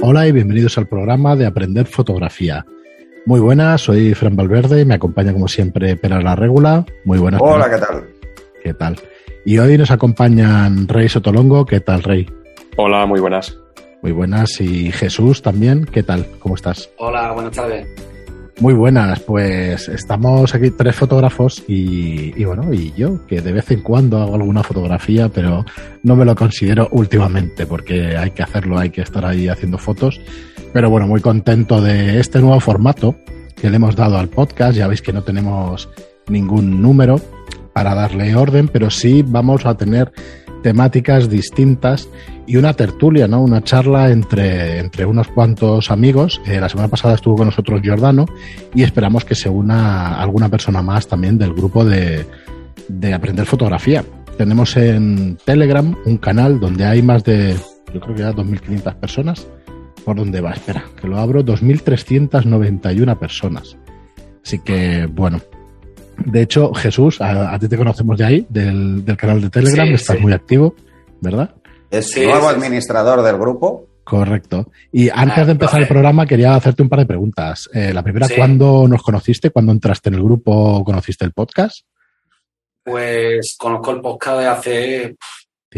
Hola y bienvenidos al programa de Aprender Fotografía. Muy buenas, soy Fran Valverde y me acompaña como siempre Pera la Regula. Muy buenas. Hola, ¿qué tal? ¿Qué tal? Y hoy nos acompañan Rey Sotolongo. ¿Qué tal, Rey? Hola, muy buenas. Muy buenas. Y Jesús también. ¿Qué tal? ¿Cómo estás? Hola, buenas tardes. Muy buenas, pues estamos aquí tres fotógrafos y, bueno, y yo, que de vez en cuando hago alguna fotografía, pero no me lo considero últimamente, porque hay que hacerlo, hay que estar ahí haciendo fotos. Pero bueno, muy contento de este nuevo formato que le hemos dado al podcast. Ya veis que no tenemos ningún número para darle orden, pero sí vamos a tener temáticas distintas y una tertulia, ¿no? Una charla entre, entre unos cuantos amigos. Eh, la semana pasada estuvo con nosotros Giordano y esperamos que se una alguna persona más también del grupo de, de Aprender Fotografía. Tenemos en Telegram un canal donde hay más de, yo creo que ya 2.500 personas. ¿Por dónde va? Espera, que lo abro. 2.391 personas. Así que, bueno, de hecho, Jesús, a, ti te conocemos de ahí, del, canal de Telegram, estás muy activo, ¿verdad? Es nuevo administrador del grupo. Correcto. Y antes de empezar el programa quería hacerte un par de preguntas. Eh, la primera, ¿cuándo nos conociste? ¿Cuándo entraste en el grupo? ¿Conociste el podcast? Pues conozco el podcast de hace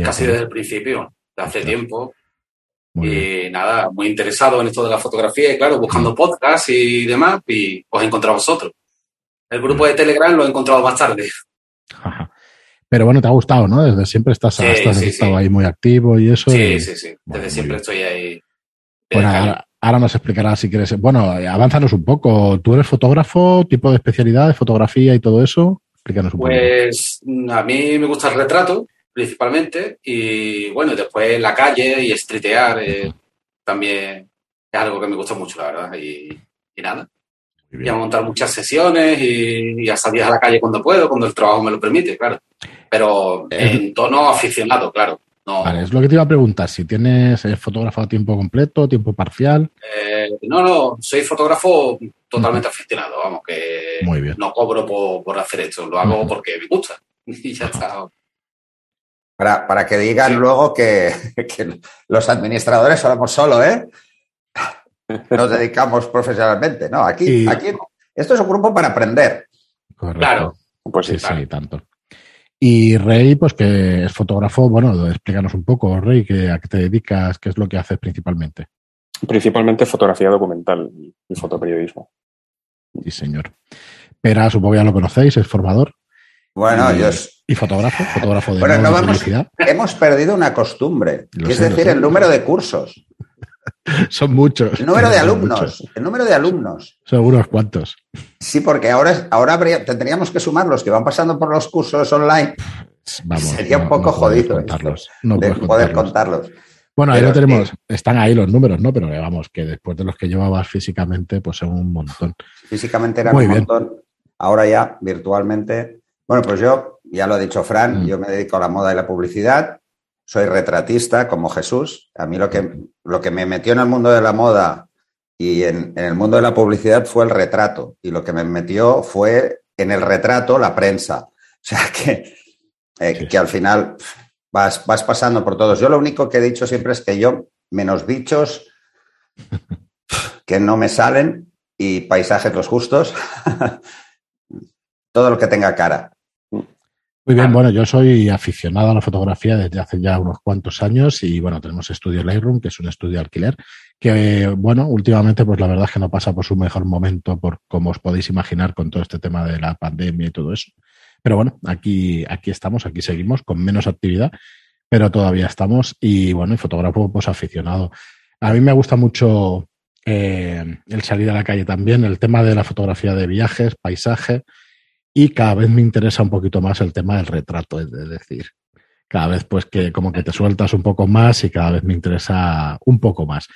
casi desde el principio, de hace tiempo. y nada, muy interesado en esto de la fotografía y claro, buscando podcasts y demás, y os he encontrado a vosotros. El grupo de Telegram lo he encontrado más tarde. Pero bueno, te ha gustado, ¿no? Desde siempre estás, estado ahí muy activo y eso. Sí, sí, sí. Desde siempre estoy ahí. Bueno, ahora, nos explicarás si quieres. Bueno, avánzanos un poco. ¿Tú eres fotógrafo, tipo de especialidad de fotografía y todo eso? Explícanos un pues a mí me gusta el retrato, principalmente, y bueno, después la calle y streetear eh, también es algo que me gusta mucho, la verdad. y nada y a montar muchas sesiones y, a salir a la calle cuando puedo, cuando el trabajo me lo permite, claro. Pero en tono aficionado, claro. No, vale, es lo que te iba a preguntar, si tienes fotógrafo a tiempo completo, tiempo parcial. Eh, no, no, soy fotógrafo totalmente aficionado, vamos, que no cobro por, hacer esto, lo hago porque me gusta. y ya está. Para, para que digan luego que, que, los administradores somos solo, ¿eh? Nos dedicamos profesionalmente. No, aquí, aquí esto es un grupo para aprender. Claro. Pues sí, sí, tanto. Y Rey, pues que es fotógrafo, bueno, explícanos un poco, Rey, que, a qué te dedicas, qué es lo que haces principalmente. Principalmente fotografía documental y fotoperiodismo. Sí, señor. Pera, supongo que ya lo conocéis, es formador. Bueno, yo... ¿Y fotógrafo? ¿Fotógrafo de, bueno, no vamos, Hemos perdido una costumbre, es decir, el número de cursos. Son muchos. El número de alumnos. El número de alumnos. Son unos cuantos. Sí, porque ahora, ahora tendríamos que sumar los que van pasando por los cursos online. Sería un poco jodido contarlos, de poder contarlos. Bueno, ahí lo tenemos. Están ahí los números, ¿no? Pero vamos, que después de los que llevabas físicamente, pues son un montón. Físicamente eran un montón. Ahora ya, virtualmente. Bueno, pues yo, ya lo ha dicho Fran, mm. yo me dedico a la moda y la publicidad soy retratista como Jesús. A mí lo que, lo que me metió en el mundo de la moda y en, el mundo de la publicidad fue el retrato. Y lo que me metió fue en el retrato la prensa. O sea que, eh, que al final vas, vas pasando por todos. Yo lo único que he dicho siempre es que yo, menos bichos que no me salen y paisajes los justos, todo lo que tenga cara. Muy bien, bueno, yo soy aficionado a la fotografía desde hace ya unos cuantos años y bueno, tenemos Estudio Lightroom, que es un estudio de alquiler, que bueno, últimamente pues la verdad es que no pasa por su mejor momento, por como os podéis imaginar con todo este tema de la pandemia y todo eso. Pero bueno, aquí, aquí estamos, aquí seguimos con menos actividad, pero todavía estamos y bueno, y fotógrafo pues aficionado. A mí me gusta mucho eh, el salir a la calle también, el tema de la fotografía de viajes, paisaje y cada vez me interesa un poquito más el tema del retrato, es decir, cada vez pues que como que te sueltas un poco más y cada vez me interesa un poco más.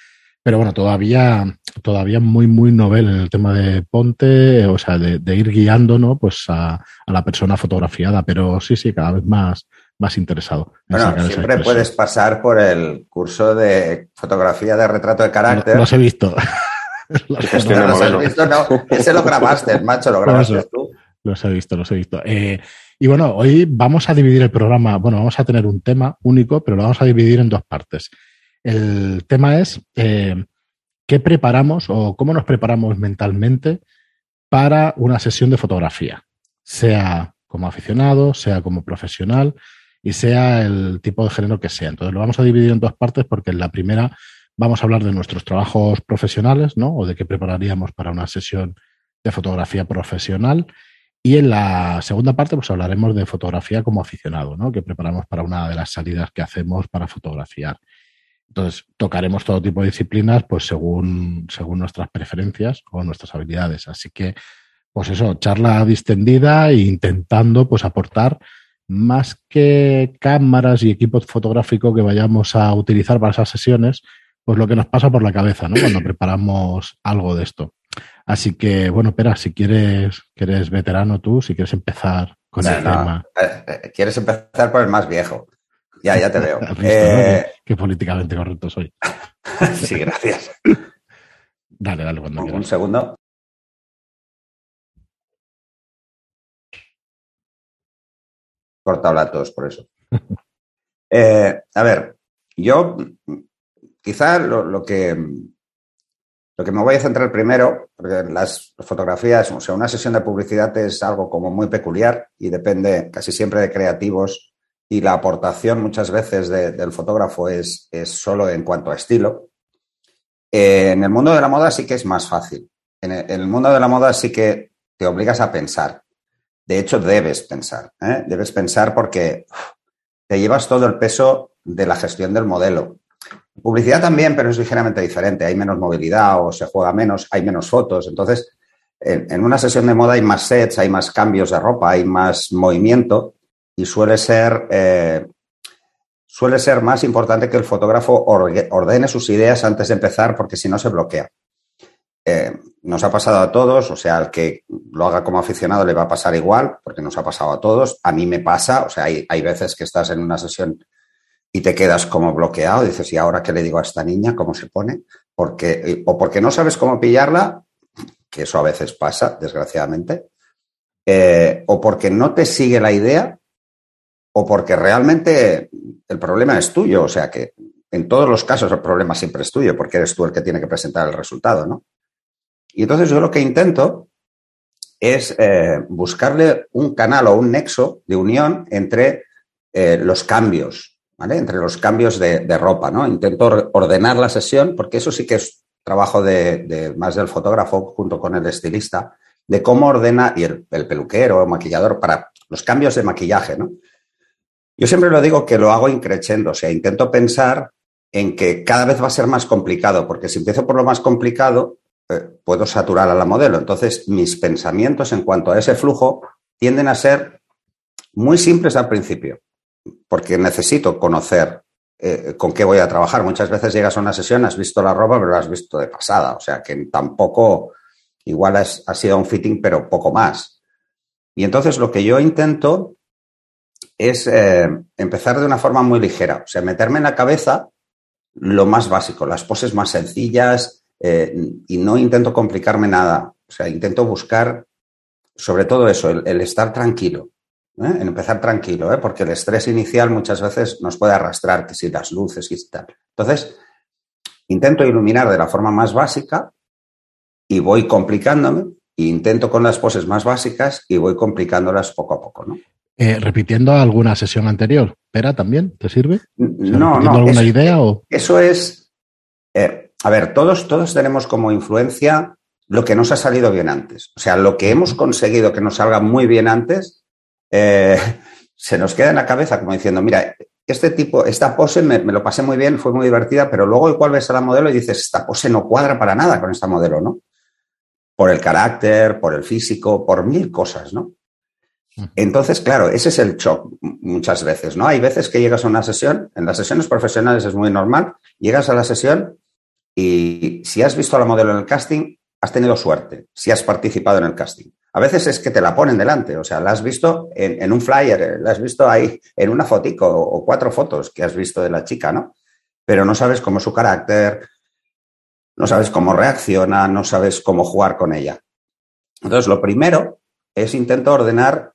Pero bueno, todavía, todavía muy, muy novel en el tema de ponte, o sea, de, ir guiando, ¿no? Pues a, la persona fotografiada, pero sí, sí, cada vez más, más interesado. Bueno, siempre puedes pasar por el curso de fotografía de retrato de carácter. Los he visto. los, has visto, no. Ese lo grabaste, macho, lo grabaste tú. Los he visto, los he visto. Eh, y bueno, hoy vamos a dividir el programa, bueno, vamos a tener un tema único, pero lo vamos a dividir en dos partes. El tema es eh, ¿qué preparamos o cómo nos preparamos mentalmente para una sesión de fotografía? Sea como aficionado, sea como profesional y sea el tipo de género que sea. Entonces lo vamos a dividir en dos partes porque en la primera vamos a hablar de nuestros trabajos profesionales, ¿no? O de qué prepararíamos para una sesión de fotografía profesional. Y en la segunda parte, pues hablaremos de fotografía como aficionado, ¿no? Que preparamos para una de las salidas que hacemos para fotografiar. Entonces, tocaremos todo tipo de disciplinas, pues según, según nuestras preferencias o nuestras habilidades. Así que, pues eso, charla distendida e intentando, pues aportar más que cámaras y equipos fotográficos que vayamos a utilizar para esas sesiones, pues lo que nos pasa por la cabeza, ¿no? Cuando preparamos algo de esto. Así que, bueno, Pera, si quieres, que eres veterano tú, si quieres empezar con el tema. Eh, eh, quieres empezar por el más viejo. Ya, ya te veo. eh... Qué políticamente correcto soy. sí, gracias. Dale, dale, cuando Un segundo. Cortado la tos, por eso. Eh, a ver, yo quizá lo, lo, que lo que me voy a centrar primero, porque las fotografías, o sea, una sesión de publicidad es algo como muy peculiar y depende casi siempre de creativos y la aportación muchas veces de, del fotógrafo es, es, solo en cuanto a estilo. Eh, en el mundo de la moda sí que es más fácil. En el, en el, mundo de la moda sí que te obligas a pensar. De hecho, debes pensar. ¿eh? Debes pensar porque te llevas todo el peso de la gestión del modelo. Publicidad también, pero es ligeramente diferente. Hay menos movilidad o se juega menos, hay menos fotos. Entonces, en, una sesión de moda hay más sets, hay más cambios de ropa, hay más movimiento y suele ser, eh, suele ser más importante que el fotógrafo ordene sus ideas antes de empezar porque si no se bloquea. Eh, nos ha pasado a todos, o sea, al que lo haga como aficionado le va a pasar igual, porque nos ha pasado a todos. A mí me pasa, o sea, hay, hay veces que estás en una sesión y te quedas como bloqueado, dices, ¿y ahora qué le digo a esta niña? ¿Cómo se pone? Porque, o porque no sabes cómo pillarla, que eso a veces pasa, desgraciadamente, eh, o porque no te sigue la idea, o porque realmente el problema es tuyo, o sea que en todos los casos el problema siempre es tuyo, porque eres tú el que tiene que presentar el resultado, ¿no? Y entonces yo lo que intento es eh, buscarle un canal o un nexo de unión entre eh, los cambios, Entre los cambios de, ropa, ¿no? Intento ordenar la sesión, porque eso sí que es trabajo de, más del fotógrafo junto con el estilista, de cómo ordena, y el, el peluquero o maquillador, para los cambios de maquillaje. Yo siempre lo digo que lo hago increchendo, o sea, intento pensar en que cada vez va a ser más complicado, porque si empiezo por lo más complicado, eh, puedo saturar a la modelo. Entonces, mis pensamientos en cuanto a ese flujo tienden a ser muy simples al principio, porque necesito conocer eh, con qué voy a trabajar. Muchas veces llegas a una sesión, has visto la ropa, pero la has visto de pasada, o sea, que tampoco, igual has, ha sido un fitting, pero poco más. Y entonces lo que yo intento es eh, empezar de una forma muy ligera, o sea, meterme en la cabeza lo más básico, las poses más sencillas eh, y no intento complicarme nada, o sea, intento buscar sobre todo eso, el, el estar tranquilo, ¿eh? en empezar tranquilo, ¿eh? porque el estrés inicial muchas veces nos puede arrastrar, que si las luces y tal. Entonces, intento iluminar de la forma más básica y voy complicándome, e intento con las poses más básicas y voy complicándolas poco a poco, ¿no? Eh, repitiendo alguna sesión anterior. ¿Pera también? ¿Te sirve? No, no. alguna eso, idea? O... Eso es. Eh, a ver, todos, todos tenemos como influencia lo que nos ha salido bien antes. O sea, lo que hemos conseguido que nos salga muy bien antes, eh, se nos queda en la cabeza como diciendo, mira, este tipo, esta pose me, me, lo pasé muy bien, fue muy divertida, pero luego igual ves a la modelo y dices, esta pose no cuadra para nada con esta modelo, ¿no? Por el carácter, por el físico, por mil cosas, ¿no? Entonces, claro, ese es el shock muchas veces, ¿no? Hay veces que llegas a una sesión, en las sesiones profesionales es muy normal, llegas a la sesión y si has visto a la modelo en el casting, has tenido suerte, si has participado en el casting. A veces es que te la ponen delante, o sea, la has visto en, un flyer, la has visto ahí en una fotico o cuatro fotos que has visto de la chica, ¿no? Pero no sabes cómo su carácter, no sabes cómo reacciona, no sabes cómo jugar con ella. Entonces, lo primero es intento ordenar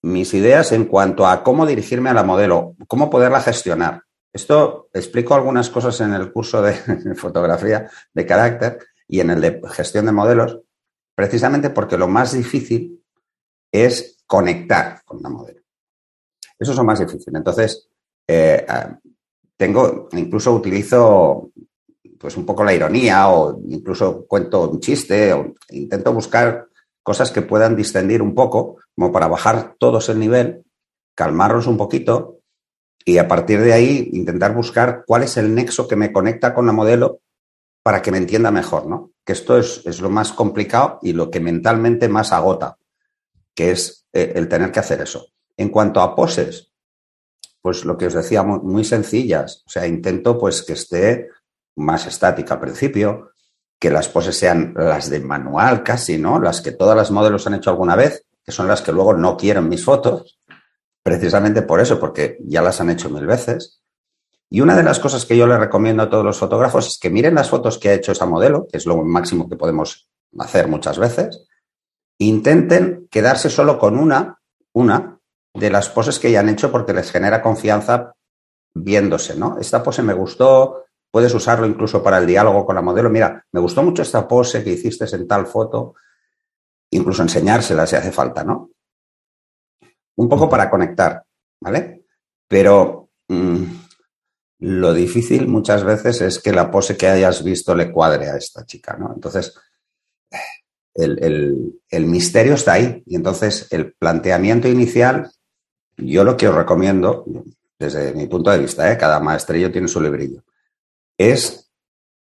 mis ideas en cuanto a cómo dirigirme a la modelo, cómo poderla gestionar. Esto explico algunas cosas en el curso de fotografía de carácter y en el de gestión de modelos, precisamente porque lo más difícil es conectar con la modelo. Eso es lo más difícil. Entonces, eh, ah, tengo, incluso utilizo pues un poco la ironía o incluso cuento un chiste o intento buscar cosas que puedan distendir un poco, como para bajar todos el nivel, calmarlos un poquito y a partir de ahí intentar buscar cuál es el nexo que me conecta con la modelo para que me entienda mejor, ¿no? Que esto es, lo más complicado y lo que mentalmente más agota, que es eh, el tener que hacer eso. En cuanto a poses, pues lo que os decía, muy, sencillas. O sea, intento pues que esté más estática al principio, que las poses sean las de manual casi, ¿no? Las que todas las modelos han hecho alguna vez, que son las que luego no quieren mis fotos, precisamente por eso, porque ya las han hecho mil veces. Y una de las cosas que yo le recomiendo a todos los fotógrafos es que miren las fotos que ha hecho esa modelo, que es lo máximo que podemos hacer muchas veces, intenten quedarse solo con una, una de las poses que ya han hecho porque les genera confianza viéndose, ¿no? Esta pose me gustó, puedes usarlo incluso para el diálogo con la modelo. Mira, me gustó mucho esta pose que hiciste en tal foto, incluso enseñársela si hace falta, ¿no? Un poco para conectar, ¿vale? Pero mm, lo difícil muchas veces es que la pose que hayas visto le cuadre a esta chica, ¿no? Entonces, el, el misterio está ahí. Y entonces el planteamiento inicial yo lo que os recomiendo, desde mi punto de vista, ¿eh? cada maestrillo tiene su librillo, es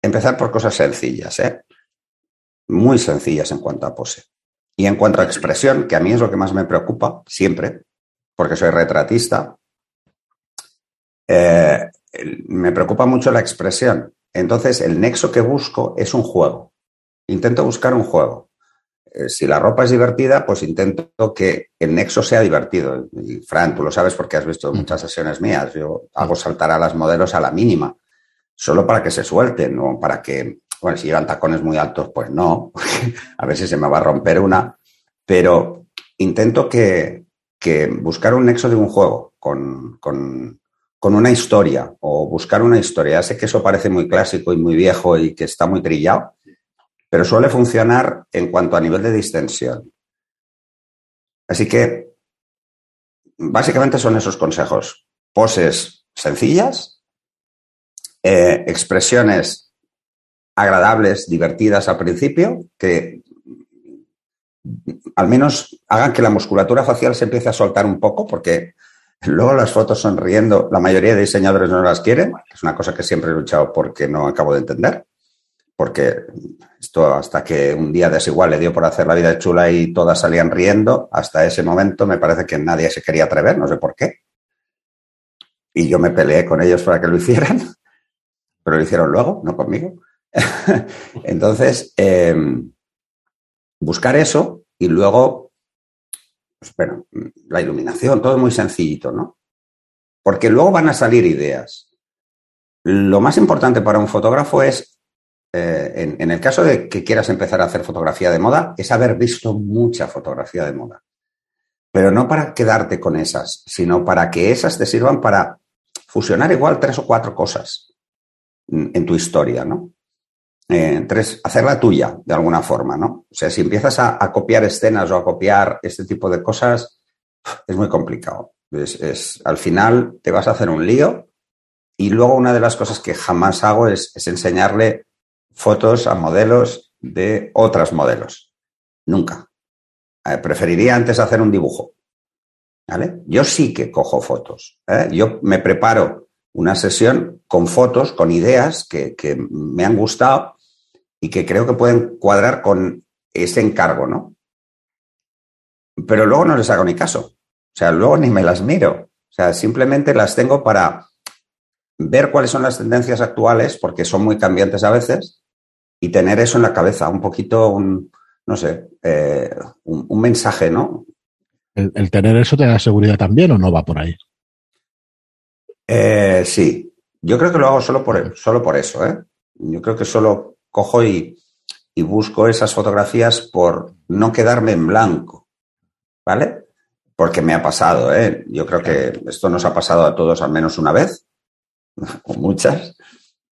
empezar por cosas sencillas, ¿eh? muy sencillas en cuanto a pose. Y en cuanto a expresión, que a mí es lo que más me preocupa siempre, porque soy retratista, eh, me preocupa mucho la expresión. Entonces, el nexo que busco es un juego. Intento buscar un juego. Eh, si la ropa es divertida, pues intento que el nexo sea divertido. Y Fran, tú lo sabes porque has visto muchas sesiones mías. Yo hago saltar a las modelos a la mínima, solo para que se suelten, no para que, bueno, si llevan tacones muy altos, pues no, a ver si se me va a romper una. Pero intento que, que buscar un nexo de un juego con, con, con una historia o buscar una historia. Ya sé que eso parece muy clásico y muy viejo y que está muy trillado, pero suele funcionar en cuanto a nivel de distensión. Así que, básicamente son esos consejos. Poses sencillas, eh, expresiones agradables, divertidas al principio, que al menos hagan que la musculatura facial se empiece a soltar un poco, porque luego las fotos sonriendo, la mayoría de diseñadores no las quieren, es una cosa que siempre he luchado porque no acabo de entender porque esto hasta que un día desigual le dio por hacer la vida chula y todas salían riendo, hasta ese momento me parece que nadie se quería atrever, no sé por qué. Y yo me peleé con ellos para que lo hicieran, pero lo hicieron luego, no conmigo. Entonces, em, buscar eso y luego, pues, bueno, la iluminación, todo muy sencillito, ¿no? Porque luego van a salir ideas. Lo más importante para un fotógrafo es eh, en, el caso de que quieras empezar a hacer fotografía de moda, es haber visto mucha fotografía de moda. Pero no para quedarte con esas, sino para que esas te sirvan para fusionar igual tres o cuatro cosas en tu historia, ¿no? Eh, tres, hacerla tuya de alguna forma, ¿no? O sea, si empiezas a, copiar escenas o a copiar este tipo de cosas, es muy complicado. Es, al final te vas a hacer un lío y luego una de las cosas que jamás hago es enseñarle fotos a modelos de otras modelos. Nunca. Eh, preferiría antes hacer un dibujo. ¿Vale? Yo sí que cojo fotos. ¿eh? Yo me preparo una sesión con fotos, con ideas que, que, me han gustado y que creo que pueden cuadrar con ese encargo, ¿no? Pero luego no les hago ni caso. O sea, luego ni me las miro. O sea, simplemente las tengo para ver cuáles son las tendencias actuales, porque son muy cambiantes a veces, y tener eso en la cabeza, un poquito, un, no sé, eh, un, mensaje, ¿no? ¿El, tener eso te da seguridad también o no va por ahí? Eh, sí, yo creo que lo hago solo por, solo por eso, ¿eh? Yo creo que solo cojo y, y busco esas fotografías por no quedarme en blanco, ¿vale? Porque me ha pasado, ¿eh? Yo creo que esto nos ha pasado a todos al menos una vez o muchas,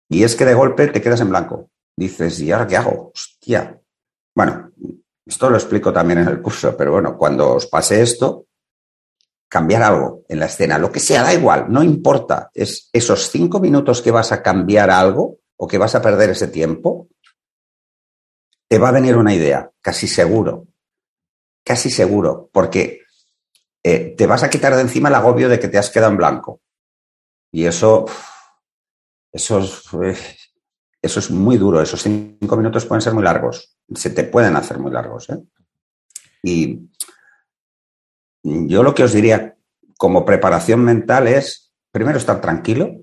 y es que de golpe te quedas en blanco. Dices, ¿y ahora qué hago? Hostia. Bueno, esto lo explico también en el curso, pero bueno, cuando os pase esto, cambiar algo en la escena, lo que sea, da igual, no importa. Es esos cinco minutos que vas a cambiar algo o que vas a perder ese tiempo, te va a venir una idea, casi seguro. Casi seguro, porque eh, te vas a quitar de encima el agobio de que te has quedado en blanco. Y eso, eso es, eh, eso es muy duro. Esos cinco minutos pueden ser muy largos. Se te pueden hacer muy largos. ¿eh? Y yo lo que os diría como preparación mental es, primero, estar tranquilo.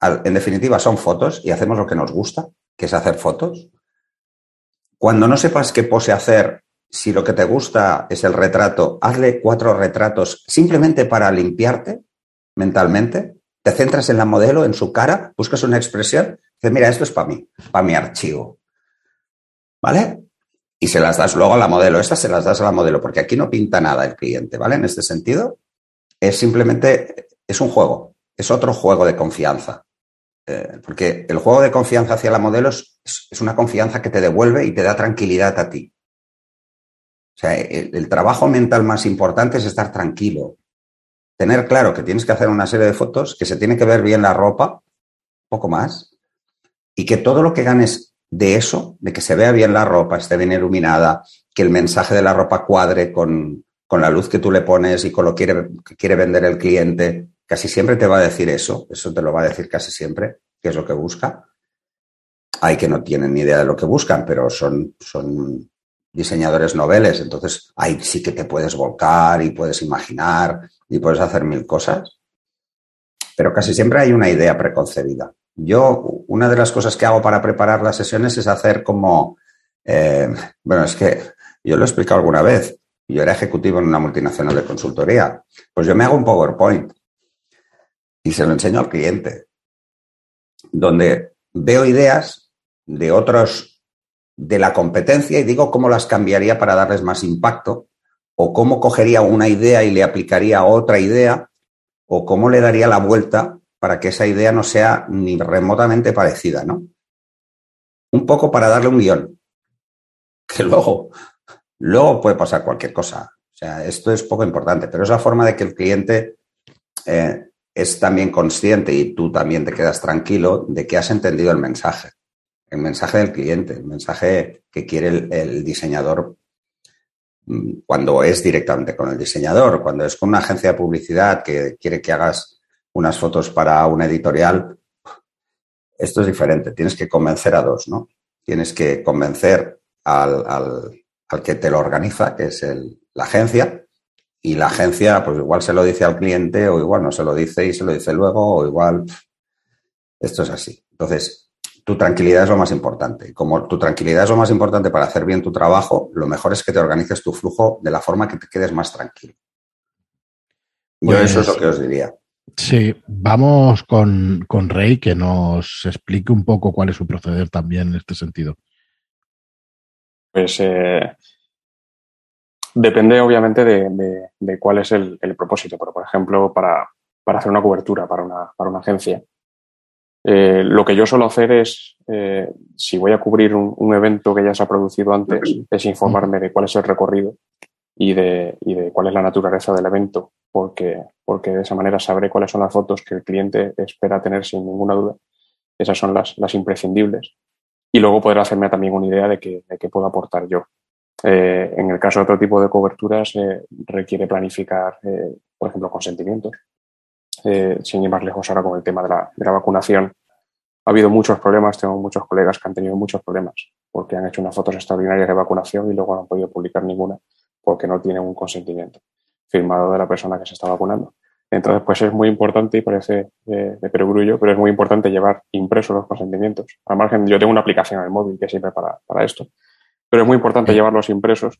En definitiva, son fotos y hacemos lo que nos gusta, que es hacer fotos. Cuando no sepas qué pose hacer, si lo que te gusta es el retrato, hazle cuatro retratos simplemente para limpiarte mentalmente. Te centras en la modelo, en su cara, buscas una expresión, dices, mira, esto es para mí, para mi archivo. ¿Vale? Y se las das luego a la modelo. Estas se las das a la modelo, porque aquí no pinta nada el cliente, ¿vale? En este sentido, es simplemente, es un juego, es otro juego de confianza. Eh, porque el juego de confianza hacia la modelo es, una confianza que te devuelve y te da tranquilidad a ti. O sea, el, el, trabajo mental más importante es estar tranquilo. Tener claro que tienes que hacer una serie de fotos, que se tiene que ver bien la ropa, poco más, y que todo lo que ganes de eso, de que se vea bien la ropa, esté bien iluminada, que el mensaje de la ropa cuadre con, con la luz que tú le pones y con lo que quiere, que quiere vender el cliente, casi siempre te va a decir eso, eso te lo va a decir casi siempre, que es lo que busca. Hay que no tienen ni idea de lo que buscan, pero son, son diseñadores noveles, entonces ahí sí que te puedes volcar y puedes imaginar y puedes hacer mil cosas, pero casi siempre hay una idea preconcebida. Yo, una de las cosas que hago para preparar las sesiones es hacer como, eh, bueno, es que yo lo he explicado alguna vez, yo era ejecutivo en una multinacional de consultoría, pues yo me hago un PowerPoint y se lo enseño al cliente, donde veo ideas de otros de la competencia y digo cómo las cambiaría para darles más impacto, o cómo cogería una idea y le aplicaría otra idea, o cómo le daría la vuelta para que esa idea no sea ni remotamente parecida, ¿no? Un poco para darle un guion, que luego, luego puede pasar cualquier cosa. O sea, esto es poco importante, pero es la forma de que el cliente eh, es también consciente y tú también te quedas tranquilo de que has entendido el mensaje, el mensaje del cliente, el mensaje que quiere el, diseñador mm, cuando es directamente con el diseñador, cuando es con una agencia de publicidad que quiere que hagas unas fotos para una editorial, esto es diferente. Tienes que convencer a dos, ¿no? Tienes que convencer al, al, al que te lo organiza, que es el, la agencia, y la agencia, pues igual se lo dice al cliente o igual no se lo dice y se lo dice luego o igual esto es así. Entonces, tu tranquilidad es lo más importante. Como tu tranquilidad es lo más importante para hacer bien tu trabajo, lo mejor es que te organices tu flujo de la forma que te quedes más tranquilo. Yo pues, eso es lo que os diría. Sí, vamos con, con Rey que nos explique un poco cuál es su proceder también en este sentido. Pues eh, Depende, obviamente, de, de, de cuál es el, el, propósito. Pero, por ejemplo, para, para, hacer una cobertura para una, para una agencia, eh, lo que yo suelo hacer es, eh, si voy a cubrir un, un, evento que ya se ha producido antes, es informarme de cuál es el recorrido y de, y de cuál es la naturaleza del evento, porque, porque de esa manera sabré cuáles son las fotos que el cliente espera tener sin ninguna duda. Esas son las, las imprescindibles. Y luego poder hacerme también una idea de qué, de qué puedo aportar yo. Eh, en el caso de otro tipo de coberturas, eh, requiere planificar, eh, por ejemplo, consentimientos. Eh, sin ir más lejos ahora con el tema de la, de la, vacunación, ha habido muchos problemas, tengo muchos colegas que han tenido muchos problemas porque han hecho unas fotos extraordinarias de vacunación y luego no han podido publicar ninguna porque no tienen un consentimiento firmado de la persona que se está vacunando. Entonces, pues es muy importante, y parece de, de perogrullo, pero es muy importante llevar impresos los consentimientos. Al margen, yo tengo una aplicación en el móvil que sirve para, para esto, pero es muy importante eh. llevarlos impresos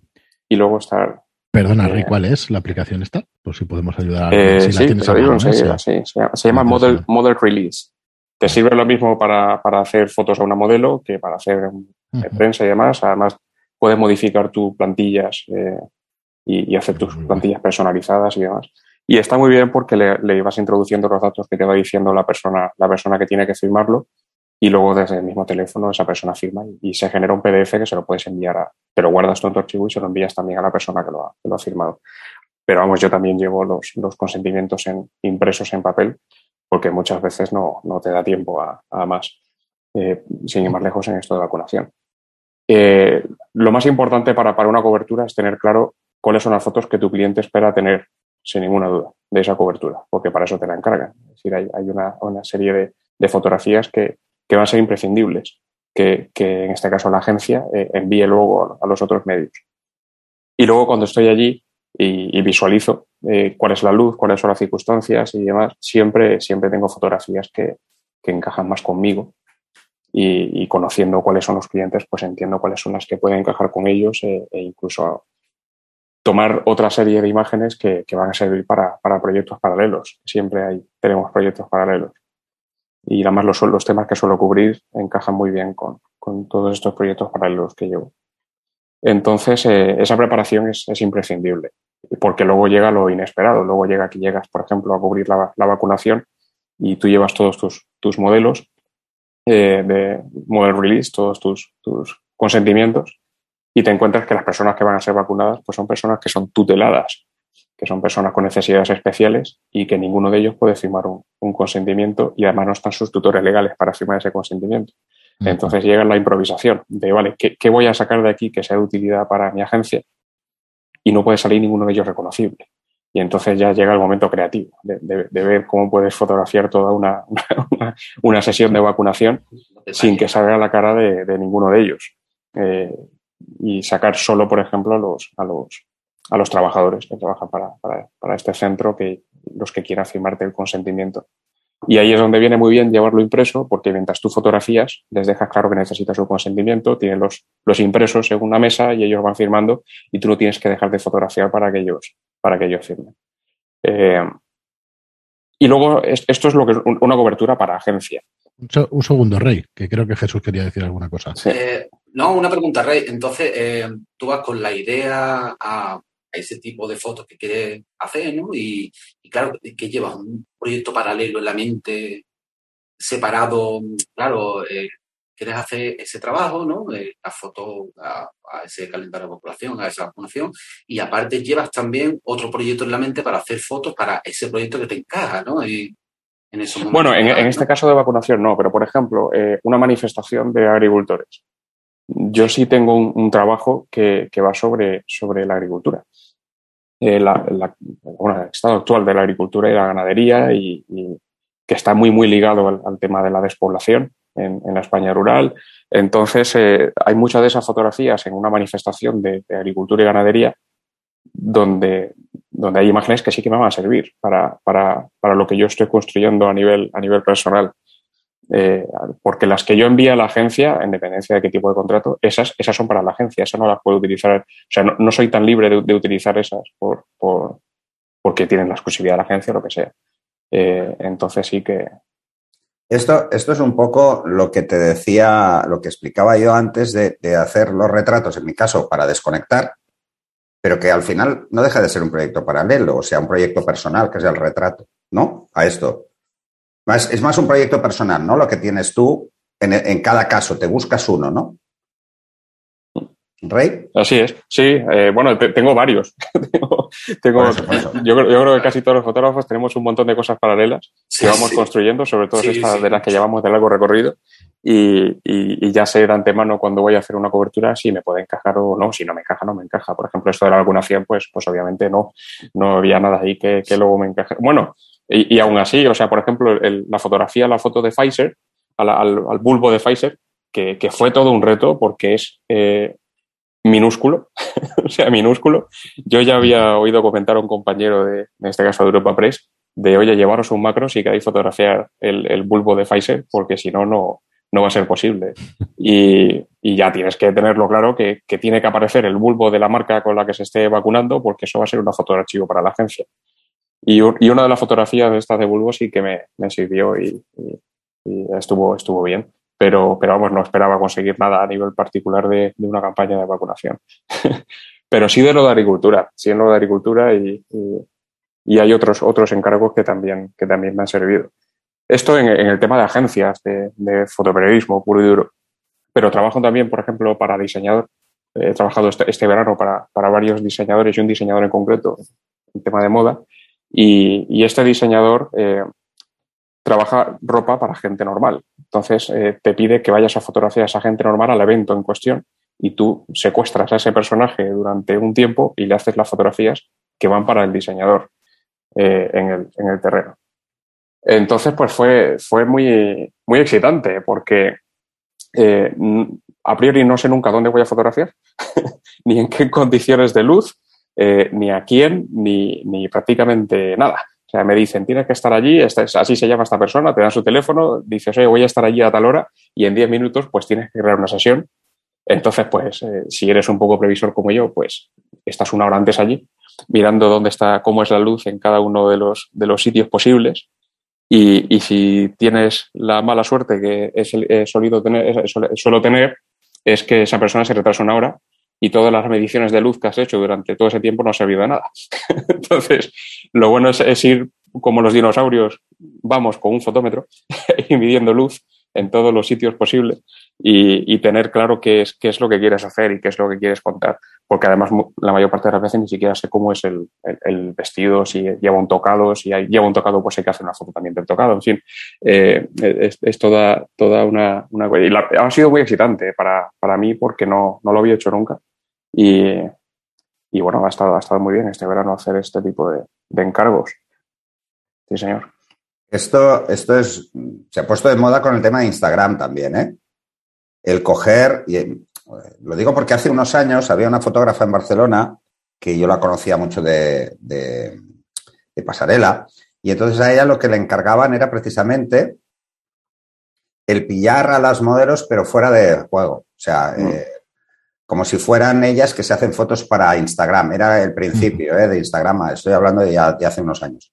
y luego estar. Perdona, eh, ¿cuál es la aplicación esta? Por si podemos ayudar. Eh, si sí, te digo enseguida, sí, se llama, se llama Model, Model Release. Te sirve lo mismo para, para, hacer fotos a una modelo que para hacer uh -huh. prensa y demás. Además, puedes modificar tus plantillas eh, y, y, hacer tus plantillas personalizadas y demás. Y está muy bien porque le, le, ibas introduciendo los datos que te va diciendo la persona, la persona que tiene que firmarlo y luego desde el mismo teléfono esa persona firma y, se genera un PDF que se lo puedes enviar a, te lo guardas tú en tu archivo y se lo envías también a la persona que lo ha, que lo ha firmado. Pero vamos, yo también llevo los, los consentimientos en, impresos en papel porque muchas veces no, no te da tiempo a, más, eh, sin ir más lejos en esto de vacunación. Eh, lo más importante para, para una cobertura es tener claro cuáles son las fotos que tu cliente espera tener, sin ninguna duda, de esa cobertura, porque para eso te la encargan. Es decir, hay, hay una, una, serie de, de fotografías que, que van a ser imprescindibles, que, que en este caso la agencia eh, envíe luego a, los otros medios. Y luego cuando estoy allí y, y visualizo eh, cuál es la luz, cuáles son las circunstancias y demás, siempre, siempre tengo fotografías que, que encajan más conmigo y, y, conociendo cuáles son los clientes, pues entiendo cuáles son las que pueden encajar con ellos e, e incluso tomar otra serie de imágenes que, que van a servir para, para, proyectos paralelos. Siempre hay, tenemos proyectos paralelos y además los, temas que suelo cubrir encajan muy bien con, todos estos proyectos paralelos que llevo. Entonces, eh, esa preparación es, es, imprescindible, porque luego llega lo inesperado. Luego llega que llegas, por ejemplo, a cubrir la, vacunación y tú llevas todos tus, tus modelos eh, de model release, todos tus, tus consentimientos, y te encuentras que las personas que van a ser vacunadas pues son personas que son tuteladas que son personas con necesidades especiales y que ninguno de ellos puede firmar un, un consentimiento y además no están sus tutores legales para firmar ese consentimiento. Entonces llega la improvisación de, vale, ¿qué, ¿qué, voy a sacar de aquí que sea de utilidad para mi agencia? Y no puede salir ninguno de ellos reconocible. Y entonces ya llega el momento creativo de, de, de ver cómo puedes fotografiar toda una, una, una, sesión de vacunación sin que salga la cara de, de ninguno de ellos. Eh, y sacar solo, por ejemplo, a los, a los, a los trabajadores que trabajan para, para, para, este centro, que los que quieran firmarte el consentimiento. Y ahí es donde viene muy bien llevarlo impreso, porque mientras tú fotografías, les dejas claro que necesitas su consentimiento, tienen los, los impresos en una mesa y ellos van firmando y tú no tienes que dejar de fotografiar para que ellos, para que ellos firmen. Eh, y luego, esto es lo que es una cobertura para agencia. Un segundo, Rey, que creo que Jesús quería decir alguna cosa. Eh, no, una pregunta, Rey. Entonces, eh, tú vas con la idea a ese tipo de fotos que quieres hacer, ¿no? Y, y, claro, que llevas un proyecto paralelo en la mente, separado, claro, eh, quieres hacer ese trabajo, ¿no? Eh, la foto a, a, ese calendario de vacunación, a esa vacunación, y aparte llevas también otro proyecto en la mente para hacer fotos para ese proyecto que te encaja, ¿no? Y, en bueno, en, en, este caso de vacunación no, pero por ejemplo, eh, una manifestación de agricultores. Yo sí tengo un, un trabajo que, que, va sobre, sobre la agricultura eh, la, la, bueno, el estado actual de la agricultura y la ganadería y, y que está muy, muy ligado al, al tema de la despoblación en, en, la España rural. Entonces, eh, hay muchas de esas fotografías en una manifestación de, de, agricultura y ganadería donde, donde hay imágenes que sí que me van a servir para, para, para lo que yo estoy construyendo a nivel, a nivel personal. Eh, porque las que yo envío a la agencia, en dependencia de qué tipo de contrato, esas, esas son para la agencia, esas no las puedo utilizar. O sea, no, soy tan libre de, de utilizar esas por, por, porque tienen la exclusividad de la agencia o lo que sea. Eh, entonces sí que. Esto, esto es un poco lo que te decía, lo que explicaba yo antes de, de hacer los retratos, en mi caso, para desconectar, pero que al final no deja de ser un proyecto paralelo, o sea, un proyecto personal, que es el retrato, ¿no? A esto. Es más un proyecto personal, ¿no? Lo que tienes tú en, en cada caso, te buscas uno, ¿no? Rey. Así es, sí. Eh, bueno, te, tengo varios. tengo, tengo por eso, por eso. Yo, yo, creo que casi todos los fotógrafos tenemos un montón de cosas paralelas sí, que vamos sí. construyendo, sobre todo sí, estas de las que llevamos de largo recorrido. Y, y, y, ya sé de antemano cuando voy a hacer una cobertura si me puede encajar o no. Si no me encaja, no me encaja. Por ejemplo, esto de la vacunación, pues, pues obviamente no. No había nada ahí que, que luego me encaje. Bueno, y, y, aún así, o sea, por ejemplo, el, la fotografía, la foto de Pfizer, al, bulbo de Pfizer, que, que, fue todo un reto porque es eh, minúsculo, o sea, minúsculo. Yo ya había oído comentar a un compañero de, en este caso de Europa Press, de oye, llevaros un macro si queréis fotografiar el, el bulbo de Pfizer, porque si no, no, no va a ser posible. Y, y ya tienes que tenerlo claro que, que, tiene que aparecer el bulbo de la marca con la que se esté vacunando, porque eso va a ser una foto de archivo para la agencia. Y, y una de las fotografías de estas de bulbo sí que me, me sirvió y, y, y, estuvo, estuvo bien. Pero, pero vamos, no esperaba conseguir nada a nivel particular de, de una campaña de vacunación. pero sí de lo de agricultura, sí en lo de agricultura y, y hay otros, otros encargos que también, que también me han servido. Esto en, el tema de agencias de, de, fotoperiodismo puro y duro. Pero trabajo también, por ejemplo, para diseñador. He trabajado este, este verano para, para, varios diseñadores y un diseñador en concreto en tema de moda. Y, este diseñador eh, trabaja ropa para gente normal. Entonces, eh, te pide que vayas a fotografiar a esa gente normal al evento en cuestión y tú secuestras a ese personaje durante un tiempo y le haces las fotografías que van para el diseñador eh, en, el, en, el, terreno. Entonces, pues fue, fue muy, muy excitante porque a priori no sé nunca dónde voy a fotografiar, ni en qué condiciones de luz, eh, ni a quién, ni, ni prácticamente nada. O sea, me dicen, tienes que estar allí, así se llama esta persona, te dan su teléfono, dices, oye, voy a estar allí a tal hora y en 10 minutos pues tienes que crear una sesión. Entonces, pues, eh, si eres un poco previsor como yo, pues estás una hora antes allí, mirando dónde está, cómo es la luz en cada uno de los, de los sitios posibles. Y, y si tienes la mala suerte que he solido tener, suelo tener, es que esa persona se retrasa una hora y todas las mediciones de luz que has hecho durante todo ese tiempo no ha servido de nada. Entonces, lo bueno es, ir como los dinosaurios, vamos con un fotómetro y midiendo luz en todos los sitios posibles y, tener claro qué es, qué es lo que quieres hacer y qué es lo que quieres contar. Porque además la mayor parte de las veces ni siquiera sé cómo es el, el, vestido, si lleva un tocado, si lleva un tocado, pues hay que hacer una foto también del tocado. En fin, eh, es, toda una... una y ha sido muy excitante para, para mí porque no, no lo había hecho nunca. Y, y bueno, ha estado, ha estado muy bien este verano hacer este tipo de, de encargos. Sí, señor. Esto, esto es, se ha puesto de moda con el tema de Instagram también, ¿eh? El coger, y lo digo porque hace unos años había una fotógrafa en Barcelona que yo la conocía mucho de, de, de pasarela, y entonces a ella lo que le encargaban era precisamente el pillar a las modelos, pero fuera de juego. O sea, mm. eh, como si fueran ellas que se hacen fotos para Instagram. Era el principio eh, de Instagram, estoy hablando de, ya, de hace unos años.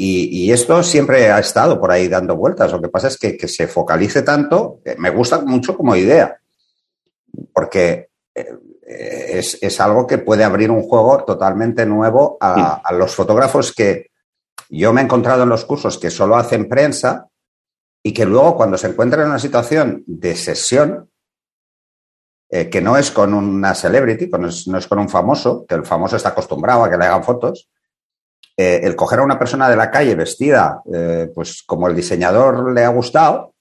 Y, y, esto siempre ha estado por ahí dando vueltas. Lo que pasa es que, que se focalice tanto, me gusta mucho como idea, porque eh, es, es, algo que puede abrir un juego totalmente nuevo a, a, los fotógrafos que yo me he encontrado en los cursos que solo hacen prensa y que luego cuando se encuentran en una situación de sesión, eh, que no es con una celebrity, no es, no es, con un famoso, que el famoso está acostumbrado a que le hagan fotos. Eh, el coger a una persona de la calle vestida, eh, pues como el diseñador le ha gustado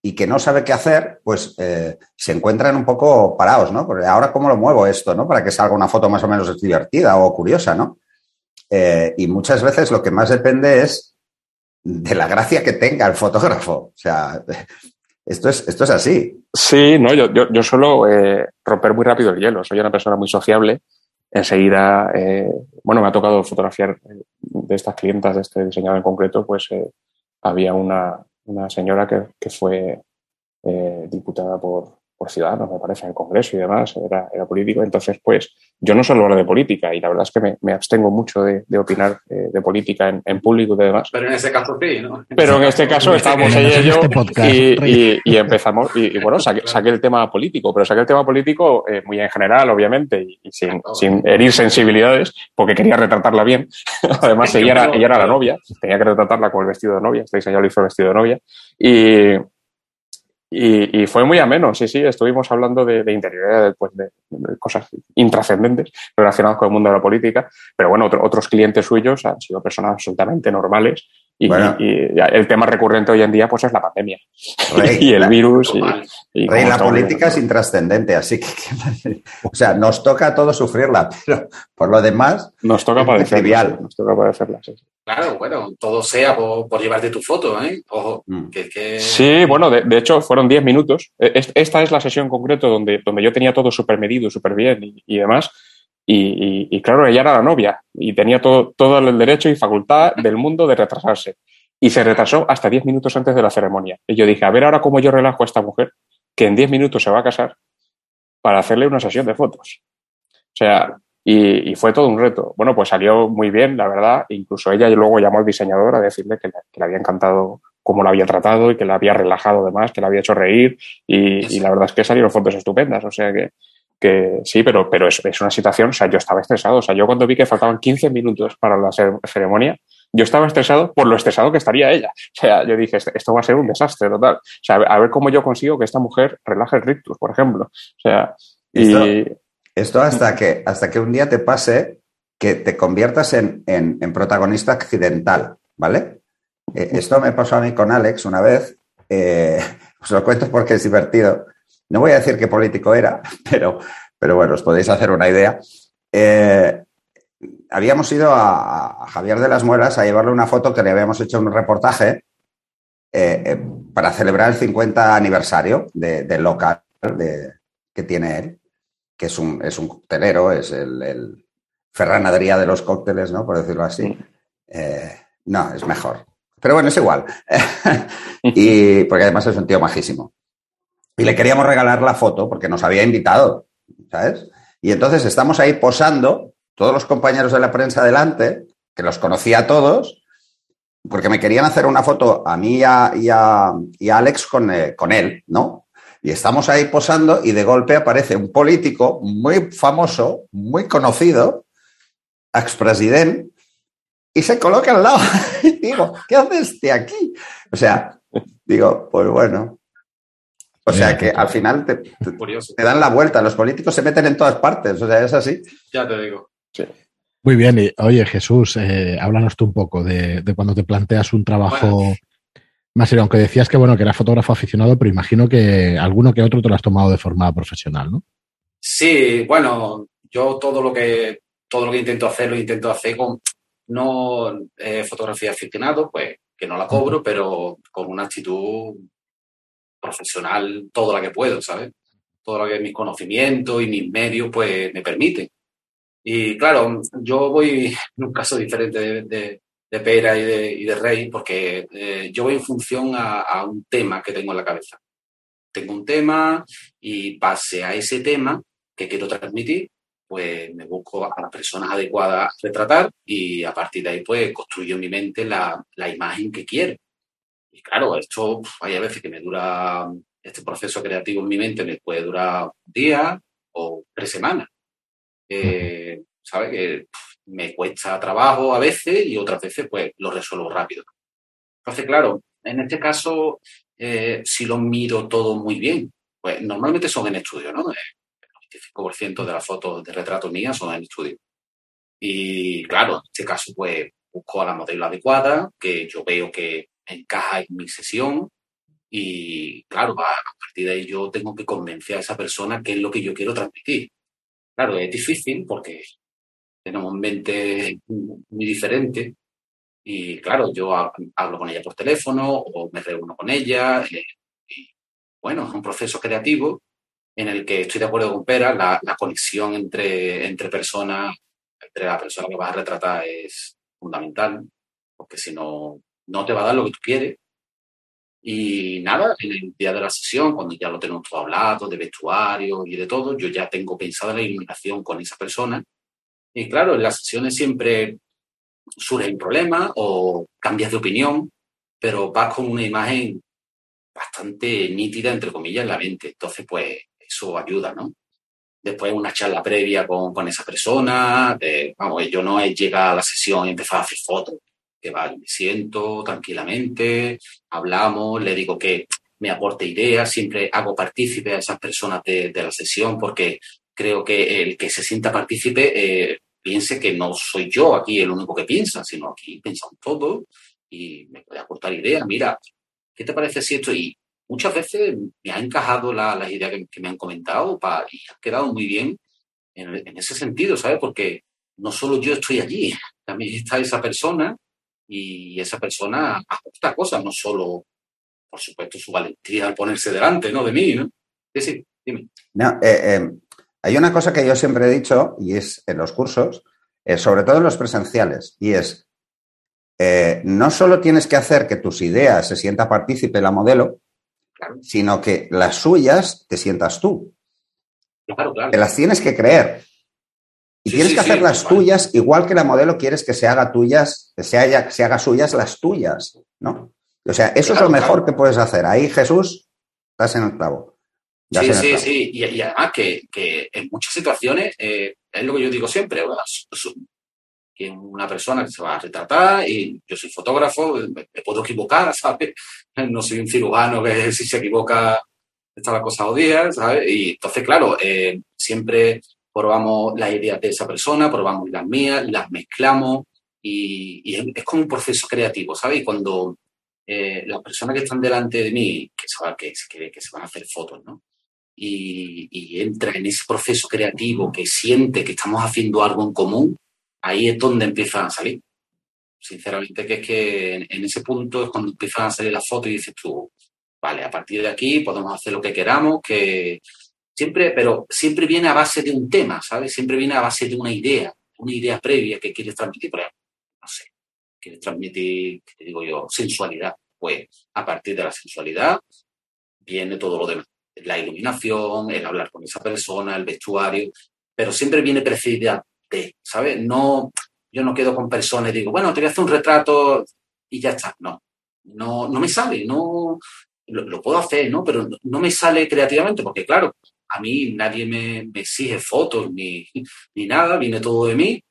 y que no sabe qué hacer, pues eh, se encuentran un poco parados, ¿no? Porque ahora cómo lo muevo esto, ¿no? Para que salga una foto más o menos divertida o curiosa, ¿no? y muchas veces lo que más depende es de la gracia que tenga el fotógrafo. O sea, esto es, esto es así. Sí, no, yo, yo, yo suelo romper muy rápido el hielo. Soy una persona muy sociable. Enseguida, eh, bueno, me ha tocado fotografiar de estas clientas de este diseñador en concreto, pues eh, había una, una señora que, que fue eh, diputada por, por Ciudadanos, me parece, en el Congreso y demás, era, era político. Entonces, pues, yo no suelo hablar de política y la verdad es que me, me abstengo mucho de, de opinar eh, de política en, en, público y demás. Pero en este caso sí, ¿no? Pero en este caso estábamos ella y yo y, y, y, empezamos, y, y bueno, saqué, saqué, el tema político, pero saqué el tema político eh, muy en general, obviamente, y, sin, sin, herir sensibilidades, porque quería retratarla bien. Además, ella era, ella era la novia, tenía que retratarla con el vestido de novia, este diseñador le hizo el vestido de novia. Y, y, y, fue muy ameno, sí, sí, estuvimos hablando de, de interioridad, pues de, de, cosas intrascendentes relacionadas con el mundo de la política, pero bueno, otro, otros clientes suyos han sido personas absolutamente normales y, bueno, y, y, el tema recurrente hoy en día pues es la pandemia Rey, y el la, virus. Y, Rey, la política es intrascendente, así que, que, o sea, nos toca a todos sufrirla, pero por lo demás nos toca padecerla. Nos toca padecerla, sí. Claro, bueno, todo sea por, por llevarte tu foto, ¿eh? Ojo, mm. que, que... Sí, bueno, de, de hecho fueron 10 minutos. E, esta es la sesión en concreto donde, donde yo tenía todo súper medido, súper bien y, y demás. Y, y, y, claro, ella era la novia y tenía todo, todo el derecho y facultad del mundo de retrasarse. Y se retrasó hasta 10 minutos antes de la ceremonia. Y yo dije, a ver ahora cómo yo relajo a esta mujer, que en 10 minutos se va a casar, para hacerle una sesión de fotos. O sea, y, y, fue todo un reto. Bueno, pues salió muy bien, la verdad. Incluso ella luego llamó al diseñador a decirle que le, que le había encantado cómo la había tratado y que la había relajado además, que la había hecho reír. Y, y la verdad es que salieron fotos estupendas. O sea que, que sí, pero, pero es, es, una situación, o sea, yo estaba estresado. O sea, yo cuando vi que faltaban 15 minutos para la ceremonia, yo estaba estresado por lo estresado que estaría ella. O sea, yo dije, esto va a ser un desastre total. O sea, a ver cómo yo consigo que esta mujer relaje el rictus, por ejemplo. O sea, y... Esto, hasta, que, hasta que un día te pase que te conviertas en, en, protagonista accidental, ¿vale? Eh, esto me pasó a mí con Alex una vez. Eh, os lo cuento porque es divertido. No voy a decir qué político era, pero, pero bueno, os podéis hacer una idea. Eh, habíamos ido a, Javier de las Muelas a llevarle una foto que le habíamos hecho un reportaje para celebrar el 50 aniversario del local que tiene él, que es un, es un coctelero, es el, el Ferran Adrià de los cócteles, ¿no? Por decirlo así. no, es mejor. Pero bueno, es igual. y porque además es un tío majísimo. Y le queríamos regalar la foto porque nos había invitado, ¿sabes? Y entonces estamos ahí posando, todos los compañeros de la prensa delante, que los conocía a todos, porque me querían hacer una foto a mí y a, Alex con, eh, con él, ¿no? Y estamos ahí posando y de golpe aparece un político muy famoso, muy conocido, expresidente, y se coloca al lado. y digo, ¿qué hace este aquí? O sea, digo, pues bueno, o sea que al final te, dan la vuelta, los políticos se meten en todas partes, o sea, es así. Ya te digo. Muy bien, y, oye Jesús, eh, háblanos tú un poco de, cuando te planteas un trabajo más aunque decías que bueno, que eras fotógrafo aficionado, pero imagino que alguno que otro te lo has tomado de forma profesional, ¿no? Sí, bueno, yo todo lo que todo lo que intento hacer lo intento hacer con no eh, fotografía aficionado, pues que no la cobro, pero con una actitud profesional todo lo que puedo, ¿sabes? Todo lo que mis conocimientos y mis medios pues me permiten. Y claro, yo voy en un caso diferente de, Pera y de, de, Rey porque eh, yo voy en función a, un tema que tengo en la cabeza. Tengo un tema y pase a ese tema que quiero transmitir, pues me busco a las personas adecuadas a retratar y a partir de ahí pues construyo en mi mente la, la imagen que quiero. Y claro, esto hay a veces que me dura, este proceso creativo en mi mente me puede durar un día o tres semanas. Eh, ¿Sabes? Que me cuesta trabajo a veces y otras veces pues lo resuelvo rápido. Entonces, claro, en este caso, eh, si lo miro todo muy bien, pues normalmente son en estudio, ¿no? El 95% de las fotos de retrato mías son en estudio. Y claro, en este caso, pues busco a la modelo adecuada, que yo veo que encaja en mi sesión y claro, a, partir de ahí yo tengo que convencer a esa persona qué es lo que yo quiero transmitir. Claro, es difícil porque tenemos mente muy diferente y claro, yo hablo con ella por teléfono o me reúno con ella eh, y bueno, es un proceso creativo en el que estoy de acuerdo con Pera, la, la conexión entre, entre personas, entre la persona que vas a retratar es fundamental, porque si no, no te va a dar lo que tú quieres. Y nada, en el día de la sesión, cuando ya lo tenemos todo hablado, de vestuario y de todo, yo ya tengo pensada la iluminación con esa persona. Y claro, en las sesiones siempre surge un problema o cambias de opinión, pero vas con una imagen bastante nítida, entre comillas, en la mente. Entonces, pues eso ayuda, ¿no? Después una charla previa con, con esa persona, vamos, yo no he llegado a la sesión y empezado a hacer fotos que va, me siento tranquilamente, hablamos, le digo que me aporte ideas, siempre hago partícipe a esas personas de, la sesión porque creo que el que se sienta partícipe eh, piense que no soy yo aquí el único que piensa, sino aquí pensamos todos y me puede aportar ideas. Mira, ¿qué te parece si esto? Y muchas veces me ha encajado las ideas que, me han comentado y ha quedado muy bien en, en, ese sentido, ¿sabes? Porque no solo yo estoy allí, también está esa persona y esa persona aporta cosas, no solo, por supuesto, su valentía al ponerse delante, ¿no? De mí, ¿no? Sí, sí, dime. No, eh, eh, hay una cosa que yo siempre he dicho, y es en los cursos, eh, sobre todo en los presenciales, y es, no solo tienes que hacer que tus ideas se sienta partícipe la modelo, sino que las suyas te sientas tú. Claro, claro. Te las tienes que creer. Y tienes que hacer las tuyas, igual que la modelo quieres que se haga tuyas, que se, haya, se haga suyas las tuyas, ¿no? O sea, eso es lo mejor que puedes hacer. Ahí, Jesús, estás en el clavo. Sí, sí, sí. Y, además que, en muchas situaciones, eh, es lo que yo digo siempre, que una persona que se va a retratar y yo soy fotógrafo, me, puedo equivocar, ¿sabes? No soy un cirujano que si se equivoca está la cosa jodida, ¿sabes? Y entonces, claro, eh, siempre probamos las ideas de esa persona, probamos las mías, las mezclamos y, es como un proceso creativo, ¿sabes? Y cuando eh, las personas que están delante de mí, que que, que se van a hacer fotos, ¿no? Y, entra en ese proceso creativo que siente que estamos haciendo algo en común, ahí es donde empiezan a salir. Sinceramente, que es que en, ese punto es cuando empiezan a salir las fotos y dices tú, vale, a partir de aquí podemos hacer lo que queramos, que siempre, pero siempre viene a base de un tema, ¿sabes? Siempre viene a base de una idea, una idea previa que quieres transmitir, por ejemplo, no sé, quieres transmitir, ¿qué te digo yo? Sensualidad. Pues a partir de la sensualidad viene todo lo demás. La iluminación, el hablar con esa persona, el vestuario, pero siempre viene precedida de, ¿sabes? No, yo no quedo con personas y digo, bueno, te voy a hacer un retrato y ya está. No, no, no me sale, no, lo, puedo hacer, ¿no? Pero no, me sale creativamente porque, claro, a mí nadie me, me exige fotos ni, ni, nada, viene todo de mí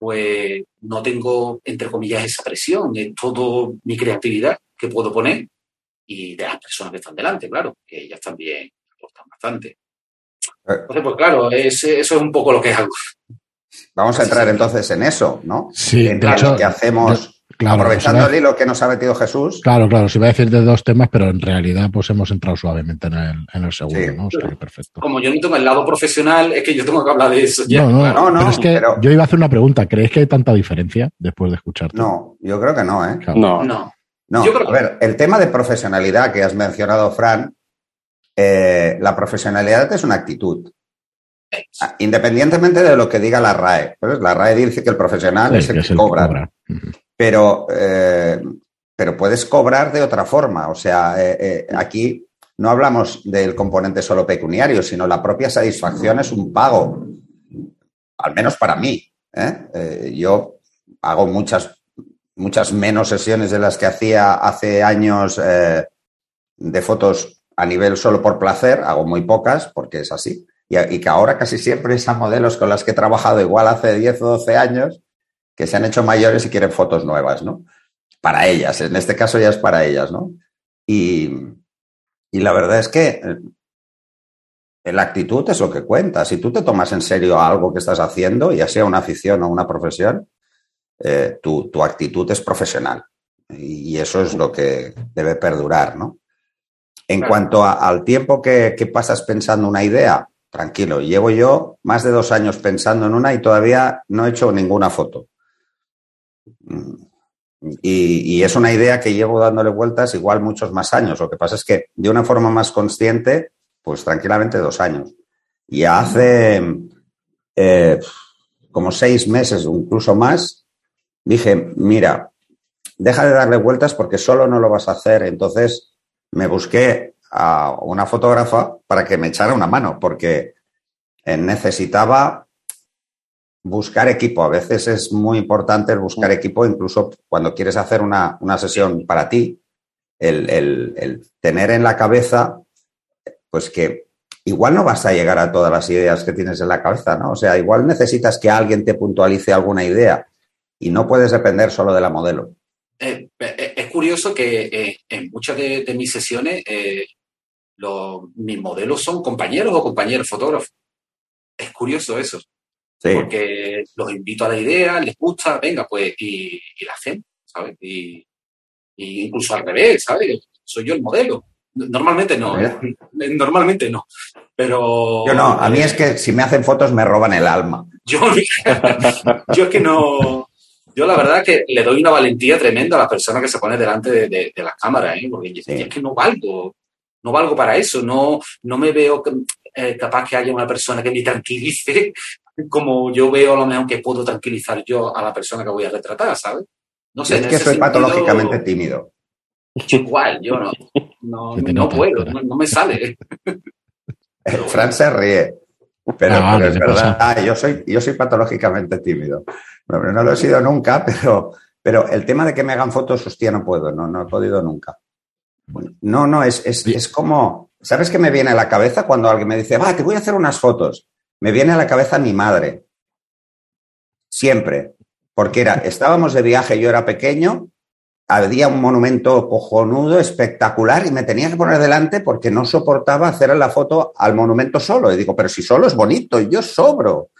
pues no tengo, entre comillas, esa presión, es todo mi creatividad que puedo poner y de las personas que están delante, claro, que ellas también aportan bastante. Eh. Entonces, pues claro, eso es un poco lo que hago. Vamos a entrar entonces en eso, ¿no? Sí, en de hecho, que hacemos Aprovechando el hilo que nos ha metido Jesús. Claro, claro, se va a decir de dos temas, pero en realidad pues hemos entrado suavemente en el, en el segundo, ¿no? O perfecto. Como yo no tengo el lado profesional, es que yo tengo que hablar de eso. No, no, no, pero es que yo iba a hacer una pregunta. ¿Crees que hay tanta diferencia después de escucharte? No, yo creo que no, ¿eh? No. No. No, a ver, el tema de profesionalidad que has mencionado, Fran, eh, la profesionalidad es una actitud. Ah, independientemente de lo que diga la RAE. La RAE dice que el profesional es el que, cobra pero, eh, pero puedes cobrar de otra forma. O sea, eh, eh, aquí no hablamos del componente solo pecuniario, sino la propia satisfacción es un pago, al menos para mí. yo hago muchas, muchas menos sesiones de las que hacía hace años de fotos a nivel solo por placer, hago muy pocas porque es así. Y, y, que ahora casi siempre esas modelos con las que he trabajado igual hace 10 o 12 años, que se han hecho mayores y quieren fotos nuevas, ¿no? Para ellas, en este caso ya es para ellas, ¿no? Y, la verdad es que eh, la actitud es lo que cuenta. Si tú te tomas en serio algo que estás haciendo, ya sea una afición o una profesión, eh, tu, actitud es profesional. Y eso es lo que debe perdurar, ¿no? En cuanto al tiempo que, que, pasas pensando una idea, tranquilo, llevo yo más de dos años pensando en una y todavía no he hecho ninguna foto. Y, es una idea que llevo dándole vueltas igual muchos más años. Lo que pasa es que de una forma más consciente, pues tranquilamente dos años. Y hace eh, como seis meses o incluso más, dije, mira, deja de darle vueltas porque solo no lo vas a hacer. Entonces me busqué a una fotógrafa para que me echara una mano porque necesitaba buscar equipo. A veces es muy importante el buscar equipo, incluso cuando quieres hacer una, sesión para ti, el, tener en la cabeza, pues que igual no vas a llegar a todas las ideas que tienes en la cabeza, ¿no? O sea, igual necesitas que alguien te puntualice alguna idea y no puedes depender solo de la modelo. Eh, eh, es curioso que eh, en muchas de, mis sesiones los, mis modelos son compañeros o compañeros fotógrafos. Es curioso eso. Porque los invito a la idea, les gusta, venga, pues, y, la hacen, ¿sabes? Y, incluso al revés, ¿sabes? Soy yo el modelo. Normalmente no, normalmente no. Pero. Yo no, a mí es que si me hacen fotos me roban el alma. Yo, yo es que no. Yo la verdad que le doy una valentía tremenda a la persona que se pone delante de, de, las cámaras, ¿eh? porque es que no valgo, no valgo para eso, no, no me veo eh, capaz que haya una persona que me tranquilice como yo veo a lo mejor que puedo tranquilizar yo a la persona que voy a retratar, ¿sabes? No sé. Es que soy patológicamente tímido. Igual, yo no, no, puedo, no, me sale. Fran se ríe. Pero, ah, es verdad, ah, yo, soy, yo soy patológicamente tímido. No, no lo he sido nunca, pero, pero el tema de que me hagan fotos, hostia, no puedo, no, no he podido nunca. No, no, es, es, es como ¿Sabes qué me viene a la cabeza cuando alguien me dice, va, te voy a hacer unas fotos? Me viene a la cabeza mi madre. Siempre. Porque era, estábamos de viaje, yo era pequeño, había un monumento cojonudo, espectacular, y me tenía que poner delante porque no soportaba hacer la foto al monumento solo. Y digo, pero si solo es bonito, yo sobro.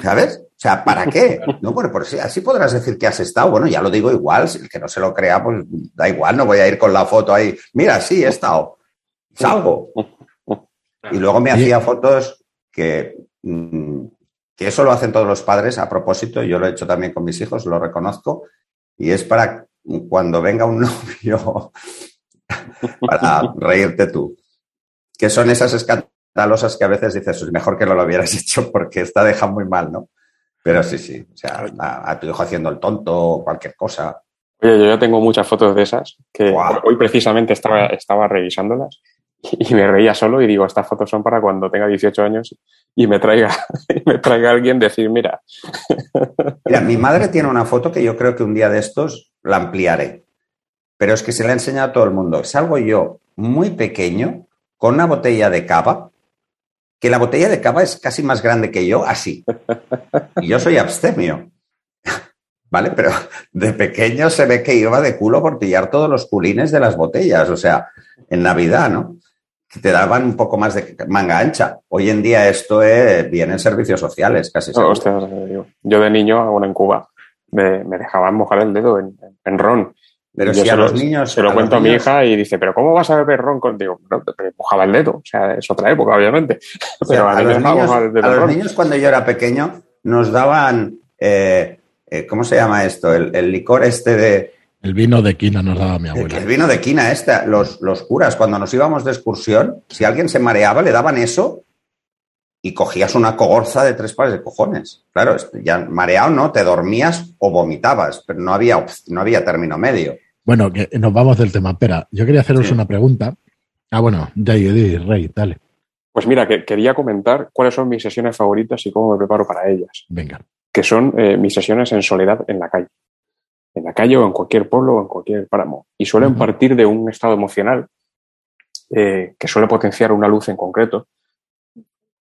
¿Sabes? O sea, ¿para qué? No, bueno, por si así podrás decir que has estado. Bueno, ya lo digo igual, si el que no se lo crea, pues da igual, no voy a ir con la foto ahí. Mira, sí, he estado. Salgo. Y luego me hacía fotos que, mm, que eso lo hacen todos los padres a propósito, yo lo he hecho también con mis hijos, lo reconozco, y es para cuando venga un novio, para reírte tú. Que son esas escandalosas que a veces dices, es mejor que no lo hubieras hecho porque esta deja muy mal, ¿no? Pero sí, sí, o sea, a, tu hijo haciendo el tonto o cualquier cosa. Oye, yo ya tengo muchas fotos de esas que hoy precisamente estaba, estaba revisándolas y me reía solo y digo, estas fotos son para cuando tenga 18 años y me traiga, me traiga alguien decir, mira. Mira, mi madre tiene una foto que yo creo que un día de estos la ampliaré, pero es que se la he enseñado a todo el mundo. Salgo yo muy pequeño con una botella de cava que la botella de cava es casi más grande que yo, así. Y yo soy abstemio. ¿Vale? Pero de pequeño se ve que iba de culo por pillar todos los culines de las botellas, o sea, en Navidad, ¿no? Te daban un poco más de manga ancha. Hoy en día esto es, viene en servicios sociales, casi. yo de niño, aún en Cuba, me, dejaban mojar el dedo en, en ron pero si a los niños. Se lo cuento a mi hija y dice, ¿pero cómo vas a beber ron contigo? No, mojaba el dedo. O sea, es otra época, obviamente. Pero a, los, niños, cuando yo era pequeño, nos daban. Eh, eh, ¿Cómo se llama esto? El, licor este de. El vino de quina nos daba mi abuela. El, vino de quina, este. Los, los curas, cuando nos íbamos de excursión, si alguien se mareaba, le daban eso y cogías una cogorza de tres pares de cojones. Claro, ya mareado no, te dormías o vomitabas, pero no había, no había término medio. Bueno, que nos vamos del tema. Espera, yo quería haceros una pregunta. Ah, bueno, Jay, Rey, dale. Pues mira, que quería comentar cuáles son mis sesiones favoritas y cómo me preparo para ellas. Venga. Que son eh, mis sesiones en soledad en la calle. En la calle o en cualquier pueblo o en cualquier páramo. Y suelen partir de un estado emocional eh, que suele potenciar una luz en concreto.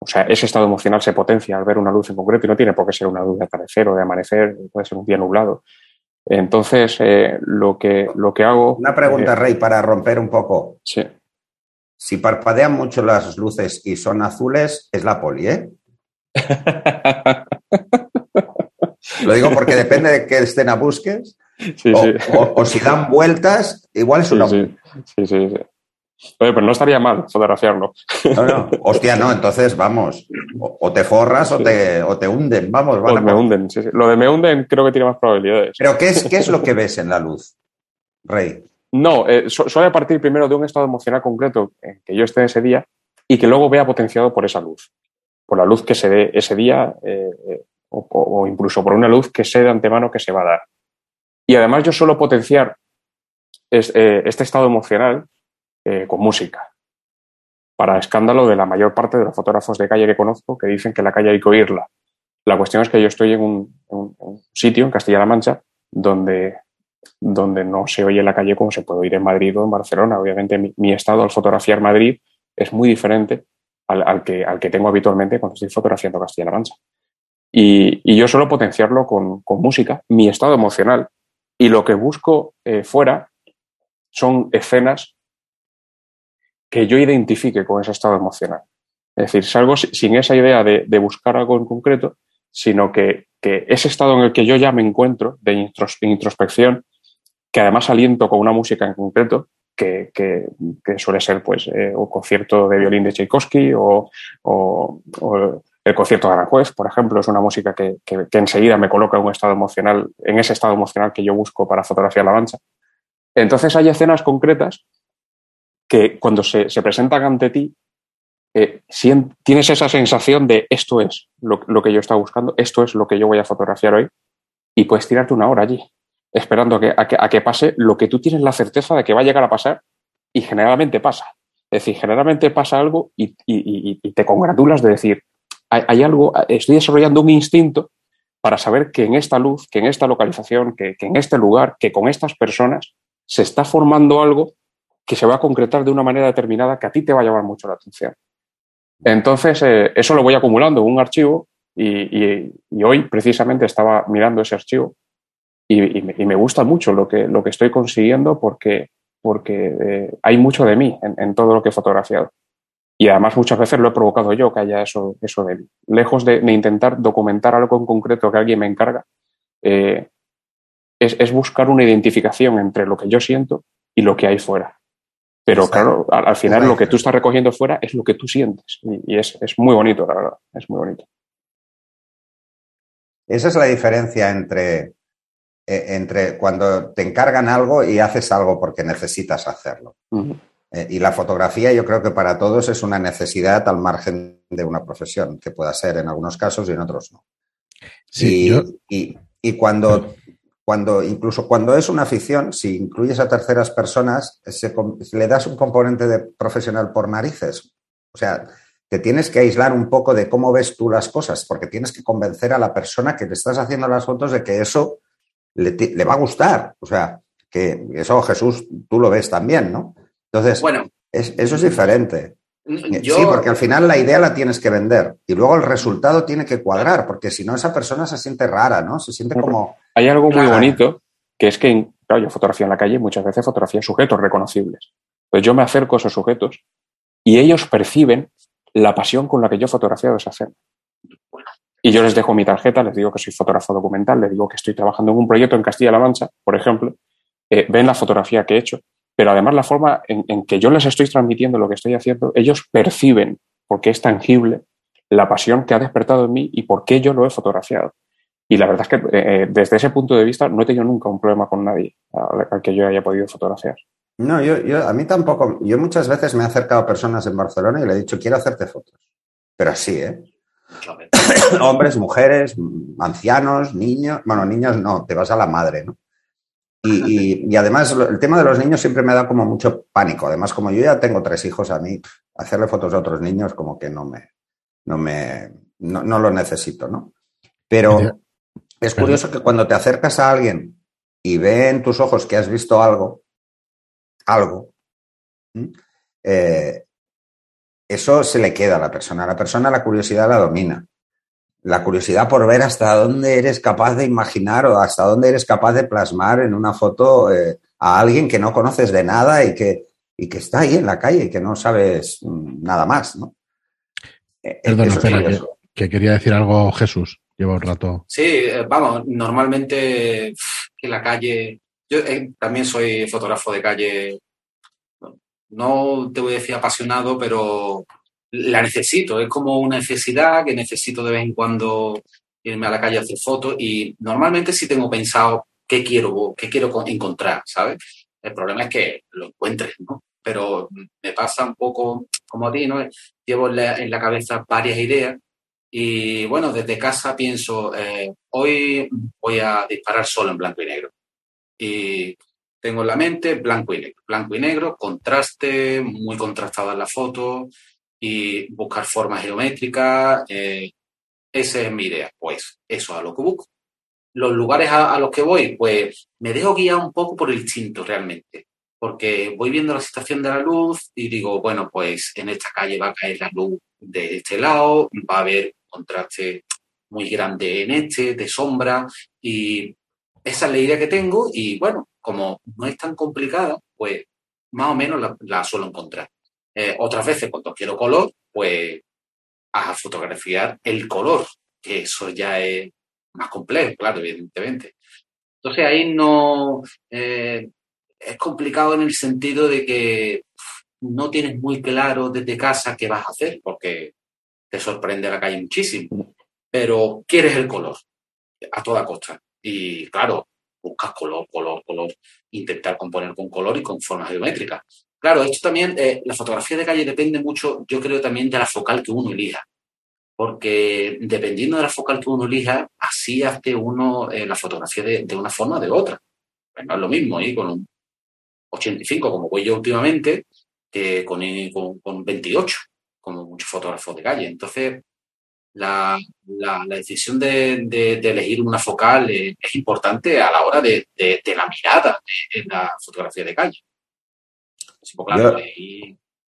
O sea, ese estado emocional se potencia al ver una luz en concreto y no tiene por qué ser una luz de atardecer o de amanecer, puede ser un día nublado. Entonces, eh, lo, que, lo que hago... Una pregunta, eh, Rey, para romper un poco. Sí. Si parpadean mucho las luces y son azules, es la poli, ¿eh? Lo digo porque depende de qué escena busques. Sí, o, sí. O, si dan vueltas, igual es una. Sí, sí, sí. Oye, pero no estaría mal fotografiarlo. No, no. Hostia, no, entonces vamos. O, te forras o, te, o te hunden, vamos. O me hunden, sí, sí. Lo de me hunden creo que tiene más probabilidades. Pero ¿qué es, ¿qué es lo que ves en la luz, Rey? No, eh, suele partir primero de un estado emocional concreto en que yo esté ese día y que luego vea potenciado por esa luz. Por la luz que se dé ese día eh, eh, o, incluso por una luz que sé de antemano que se va a dar. Y además yo suelo potenciar este estado emocional eh, con música. Para escándalo de la mayor parte de los fotógrafos de calle que conozco que dicen que la calle hay que oírla. La cuestión es que yo estoy en un, sitio, en Castilla-La Mancha, donde, donde no se oye la calle como se puede oír en Madrid o en Barcelona. Obviamente mi, estado al fotografiar Madrid es muy diferente al, que, al que tengo habitualmente cuando estoy fotografiando Castilla-La Mancha. Y, yo suelo potenciarlo con, música, mi estado emocional. Y lo que busco eh, fuera son escenas que yo identifique con ese estado emocional. Es decir, salgo sin esa idea de, buscar algo en concreto, sino que, ese estado en el que yo ya me encuentro de introspección, que además aliento con una música en concreto, que, suele ser pues eh, un concierto de violín de Tchaikovsky o, el concierto de Aranjuez, por ejemplo, es una música que, enseguida me coloca en un estado emocional, en ese estado emocional que yo busco para fotografiar la mancha. Entonces hay escenas concretas que cuando se, presentan ante ti, eh, tienes esa sensación de esto es lo, que yo estaba buscando, esto es lo que yo voy a fotografiar hoy, y puedes tirarte una hora allí, esperando a que, a que, pase lo que tú tienes la certeza de que va a llegar a pasar, y generalmente pasa. Es decir, generalmente pasa algo y, te congratulas de decir, hay, algo, estoy desarrollando un instinto para saber que en esta luz, que en esta localización, que, en este lugar, que con estas personas se está formando algo que se va a concretar de una manera determinada que a ti te va a llamar mucho la atención. Entonces, eh, eso lo voy acumulando en un archivo y, hoy precisamente estaba mirando ese archivo y, me, gusta mucho lo que, lo que estoy consiguiendo porque, porque eh, hay mucho de mí en, todo lo que he fotografiado. Y además muchas veces lo he provocado yo, que haya eso, eso de mí. Lejos de, intentar documentar algo en concreto que alguien me encarga, eh, es, buscar una identificación entre lo que yo siento y lo que hay fuera. Pero claro, al, final lo que tú estás recogiendo fuera es lo que tú sientes. Y, es, muy bonito, la verdad. Es muy bonito. Esa es la diferencia entre, eh, entre cuando te encargan algo y haces algo porque necesitas hacerlo. Eh, y la fotografía yo creo que para todos es una necesidad al margen de una profesión, que pueda ser en algunos casos y en otros no. Sí, y, y, cuando cuando incluso cuando es una afición, si incluyes a terceras personas, le das un componente de profesional por narices. O sea, te tienes que aislar un poco de cómo ves tú las cosas, porque tienes que convencer a la persona que te estás haciendo las fotos de que eso le, va a gustar. O sea, que eso, Jesús, tú lo ves también, ¿no? Entonces, bueno, eso es diferente. Sí, porque al final la idea la tienes que vender y luego el resultado tiene que cuadrar, porque si no esa persona se siente rara, ¿no? Se siente como... Hay algo muy bonito, que es que, claro, yo fotografía en la calle muchas veces fotografía sujetos reconocibles. Pues yo me acerco a esos sujetos y ellos perciben la pasión con la que yo he fotografiado esa escena. Y yo les dejo mi tarjeta, les digo que soy fotógrafo documental, les digo que estoy trabajando en un proyecto en Castilla-La Mancha, por ejemplo, eh, ven la fotografía que he hecho pero además la forma en, que yo les estoy transmitiendo lo que estoy haciendo, ellos perciben, porque es tangible, la pasión que ha despertado en mí y por qué yo lo he fotografiado. Y la verdad es que eh, desde ese punto de vista no he tenido nunca un problema con nadie al, que yo haya podido fotografiar. No, yo, yo, a mí tampoco. Yo muchas veces me he acercado a personas en Barcelona y le he dicho, quiero hacerte fotos. Pero así, ¿eh? Hombres, mujeres, ancianos, niños. Bueno, niños no, te vas a la madre, ¿no? Y, además el tema de los niños siempre me da como mucho pánico. Además, como yo ya tengo tres hijos, a mí hacerle fotos a otros niños como que no me, no me, no, lo necesito, ¿no? Pero es curioso que cuando te acercas a alguien y ve en tus ojos que has visto algo, algo, eh, eso se le queda a la persona. A la persona la curiosidad la domina la curiosidad por ver hasta dónde eres capaz de imaginar o hasta dónde eres capaz de plasmar en una foto eh, a alguien que no conoces de nada y que, y que está ahí en la calle y que no sabes mm, nada más, ¿no? Eh, Perdón, espera, que, quería decir algo Jesús. Lleva un rato. Sí, eh, vamos, normalmente en la calle. Yo también soy fotógrafo de calle. No te voy a decir apasionado, pero la necesito, es como una necesidad que necesito de vez en cuando irme a la calle a hacer fotos y normalmente sí tengo pensado qué quiero, qué quiero encontrar, ¿sabes? El problema es que lo encuentres, ¿no? Pero me pasa un poco como a ti, ¿no? Llevo en la, cabeza varias ideas y bueno, desde casa pienso, eh, hoy voy a disparar solo en blanco y negro. Y tengo en la mente blanco y negro, blanco y negro, contraste, muy contrastada en la foto, y buscar formas geométricas. Eh, esa es mi idea, pues eso es a lo que busco. Los lugares a, los que voy, pues me dejo guiar un poco por el instinto realmente, porque voy viendo la situación de la luz y digo, bueno, pues en esta calle va a caer la luz de este lado, va a haber contraste muy grande en este, de sombra, y esa es la idea que tengo y bueno, como no es tan complicada, pues más o menos la, la suelo encontrar. Eh, otras veces, cuando quiero color, pues a fotografiar el color, que eso ya es más complejo, claro, evidentemente. Entonces ahí no eh, es complicado en el sentido de que no tienes muy claro desde casa qué vas a hacer, porque te sorprende la calle muchísimo, pero quieres el color a toda costa. Y claro, buscas color, color, color, intentar componer con color y con formas geométricas. Claro, esto también, eh, la fotografía de calle depende mucho, yo creo también de la focal que uno elija. Porque dependiendo de la focal que uno elija, así hace uno eh, la fotografía de, una forma o de otra. Pues no es lo mismo ir con un 85, como voy yo últimamente, que con, con, 28, como muchos fotógrafos de calle. Entonces, la, decisión de, elegir una focal es, importante a la hora de, la mirada en la fotografía de calle.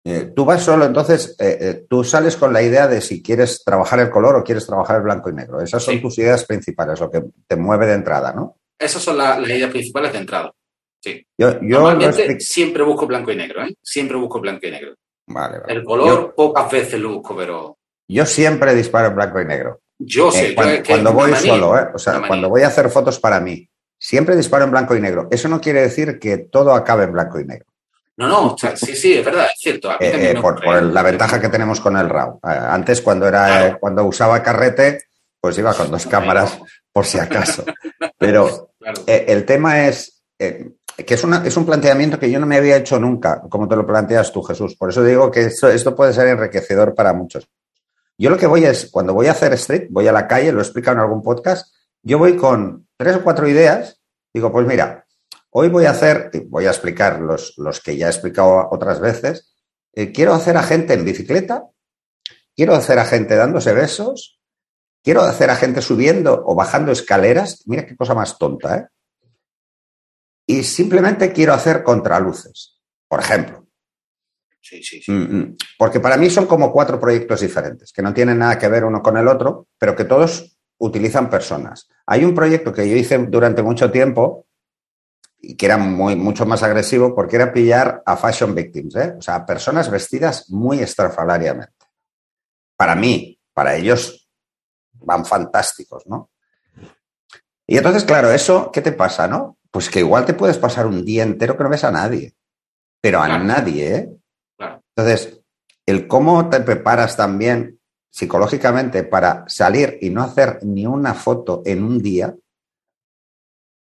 Eh, tú vas solo, entonces, eh, eh, tú sales con la idea de si quieres trabajar el color o quieres trabajar el blanco y negro. Esas son tus ideas principales, lo que te mueve de entrada, ¿no? Esas son las ideas principales de entrada. Sí. Yo, Normalmente siempre busco blanco y negro, ¿eh? Siempre busco blanco y negro. Vale, El color pocas veces lo busco, pero. Yo siempre disparo en blanco y negro. Yo sé. cuando, voy solo, ¿eh? O sea, cuando voy a hacer fotos para mí, siempre disparo en blanco y negro. Eso no quiere decir que todo acabe en blanco y negro. No, no, sí, sí, es verdad, es cierto. Eh, eh, por, la ventaja que tenemos con el RAW. Eh, antes, cuando era cuando usaba carrete, pues iba con dos cámaras por si acaso. Pero el tema es que es, una, es un planteamiento que yo no me había hecho nunca, como te lo planteas tú, Jesús. Por eso digo que esto, esto puede ser enriquecedor para muchos. Yo lo que voy es, cuando voy a hacer street, voy a la calle, lo he explicado en algún podcast, yo voy con tres o cuatro ideas, digo, pues mira, Hoy voy a hacer, voy a explicar los, los que ya he explicado otras veces. Eh, quiero hacer a gente en bicicleta, quiero hacer a gente dándose besos, quiero hacer a gente subiendo o bajando escaleras. Mira qué cosa más tonta, ¿eh? Y simplemente quiero hacer contraluces, por ejemplo. Sí, sí, sí. Mm, mm. Porque para mí son como cuatro proyectos diferentes, que no tienen nada que ver uno con el otro, pero que todos utilizan personas. Hay un proyecto que yo hice durante mucho tiempo y que era muy, mucho más agresivo porque era pillar a fashion victims, ¿eh? o sea, personas vestidas muy estrafalariamente. Para mí, para ellos, van fantásticos, ¿no? Y entonces, claro, eso, ¿qué te pasa, no? Pues que igual te puedes pasar un día entero que no ves a nadie, pero a nadie, ¿eh? Entonces, el cómo te preparas también psicológicamente para salir y no hacer ni una foto en un día,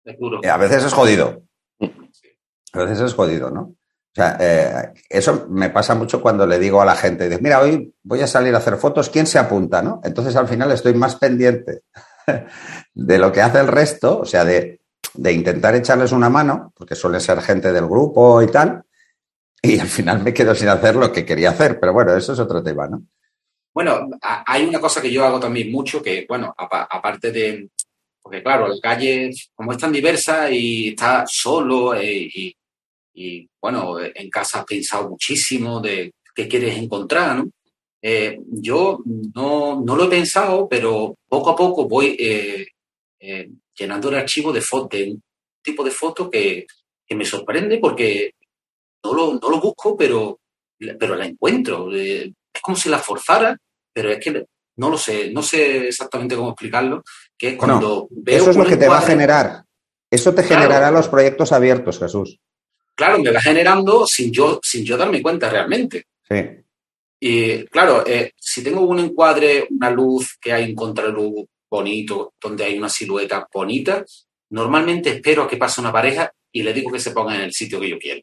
eh, a veces es jodido. A veces es jodido, ¿no? O sea, eh, eso me pasa mucho cuando le digo a la gente, mira, hoy voy a salir a hacer fotos, ¿quién se apunta? ¿no? Entonces al final estoy más pendiente de lo que hace el resto, o sea, de, de, intentar echarles una mano, porque suele ser gente del grupo y tal, y al final me quedo sin hacer lo que quería hacer, pero bueno, eso es otro tema, ¿no? Bueno, hay una cosa que yo hago también mucho, que, bueno, aparte de, porque claro, la calle, como es tan diversa y está solo eh, y, bueno, en casa has pensado muchísimo de qué quieres encontrar, ¿no? Eh, yo no, lo he pensado, pero poco a poco voy eh, llenando el archivo de, de un tipo de foto que, me sorprende porque no lo, no lo busco, pero, pero la encuentro. es como si la forzara, pero es que no lo sé, no sé exactamente cómo explicarlo, que es cuando Eso es lo que te va a generar. Eso te generará los proyectos abiertos, Jesús. Claro, me va generando sin yo, sin yo darme cuenta realmente. Sí. Y claro, eh, si tengo un encuadre, una luz que hay un contraluz bonito, donde hay una silueta bonita, normalmente espero a que pase una pareja y le digo que se ponga en el sitio que yo quiero.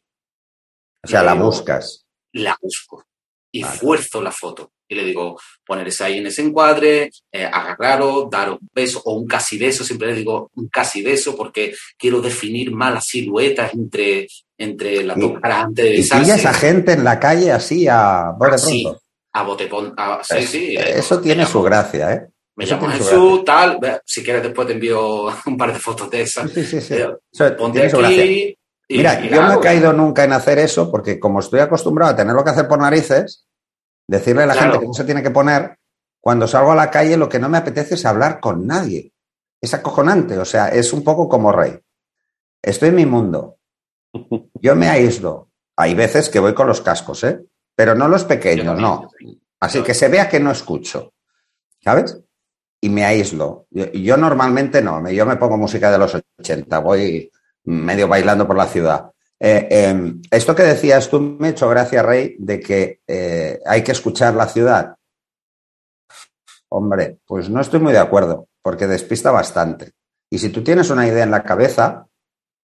O sea, la buscas. La busco. Y fuerzo la foto y le digo, ponerse ahí en ese encuadre, eh, agarraros, dar un beso o un casi beso, siempre le digo un casi beso porque quiero definir más las siluetas entre, entre las dos caras antes de besarse. ¿Y esa gente en la calle así a bote pronto? a bote sí, sí. Eh, eso tiene su gracia, ¿eh? Me llamo Jesús, tal, si quieres después te envío un par de fotos de esas. Sí, sí, sí. Eh, ponte aquí, Mira, yo no he caído nunca en hacer eso porque como estoy acostumbrado a tenerlo que hacer por narices, Decirle a la gente que no se tiene que poner, cuando salgo a la calle lo que no me apetece es hablar con nadie. Es acojonante, o sea, es un poco como rey. Estoy en mi mundo. Yo me aíslo. Hay veces que voy con los cascos, ¿eh? Pero no los pequeños, no. Así que se vea que no escucho. ¿Sabes? Y me aíslo. Yo, yo normalmente no, yo me pongo música de los 80, voy medio bailando por la ciudad. Eh, em, esto que decías tú me ha hecho gracia, Rey, de que eh, hay que escuchar la ciudad. Hombre, pues no estoy muy de acuerdo, porque despista bastante. Y si tú tienes una idea en la cabeza,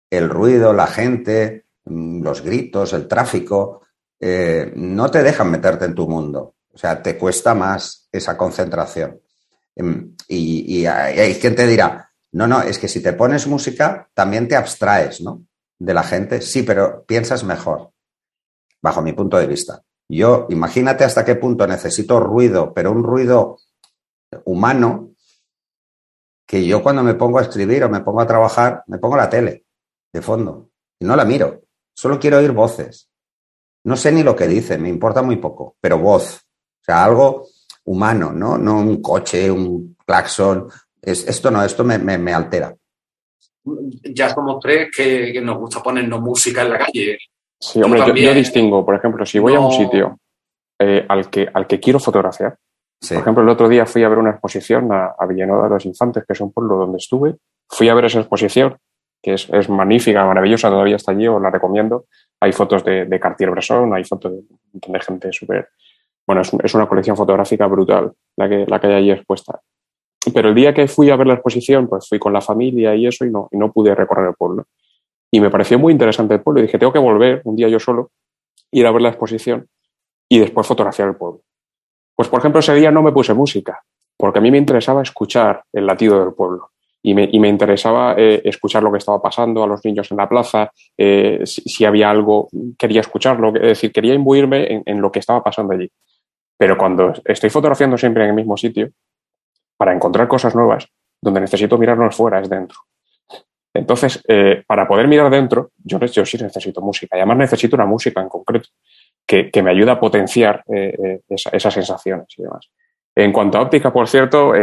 el ruido, la gente, mm, los gritos, el tráfico, eh, no te dejan meterte en tu mundo. O sea, te cuesta más esa concentración. Em, y, hay quien te dirá, no, no, es que si te pones música, también te abstraes, ¿no? de la gente, sí, pero piensas mejor, bajo mi punto de vista. Yo, imagínate hasta qué punto necesito ruido, pero un ruido humano, que yo cuando me pongo a escribir o me pongo a trabajar, me pongo la tele de fondo y no la miro. Solo quiero oír voces. no sé ni lo que dice, me importa muy poco, pero voz, o sea, algo humano, ¿no? No un coche, un claxon. Es, esto no, esto me, me, altera. Ya somos tres que, nos gusta ponernos música en la calle. Sí, hombre, yo, distingo, por ejemplo, si voy a un sitio eh, al, que, al que quiero fotografiar, por ejemplo, el otro día fui a ver una exposición a, a Villanueva de los Infantes, que es un pueblo donde estuve, fui a ver esa exposición, que es, es magnífica, maravillosa, todavía está allí, os la recomiendo. Hay fotos de, Cartier-Bresson, hay fotos de, gente súper bueno, es, una colección fotográfica brutal la que, la que hay allí expuesta. Pero el día que fui a ver la exposición, pues fui con la familia y eso y no, y no pude recorrer el pueblo. Y me pareció muy interesante el pueblo y dije, tengo que volver un día yo solo, ir a ver la exposición y después fotografiar el pueblo. Pues, por ejemplo, ese día no me puse música, porque a mí me interesaba escuchar el latido del pueblo y me, interesaba eh, escuchar lo que estaba pasando a los niños en la plaza, eh, si, había algo, quería escucharlo, es decir, quería imbuirme en lo que estaba pasando allí. Pero cuando estoy fotografiando siempre en el mismo sitio, para encontrar cosas nuevas, donde necesito mirarnos fuera es dentro. Entonces, eh, para poder mirar dentro, yo, sí necesito música. Y además necesito una música en concreto que, me ayude a potenciar esas sensaciones y demás. En cuanto a óptica, por cierto,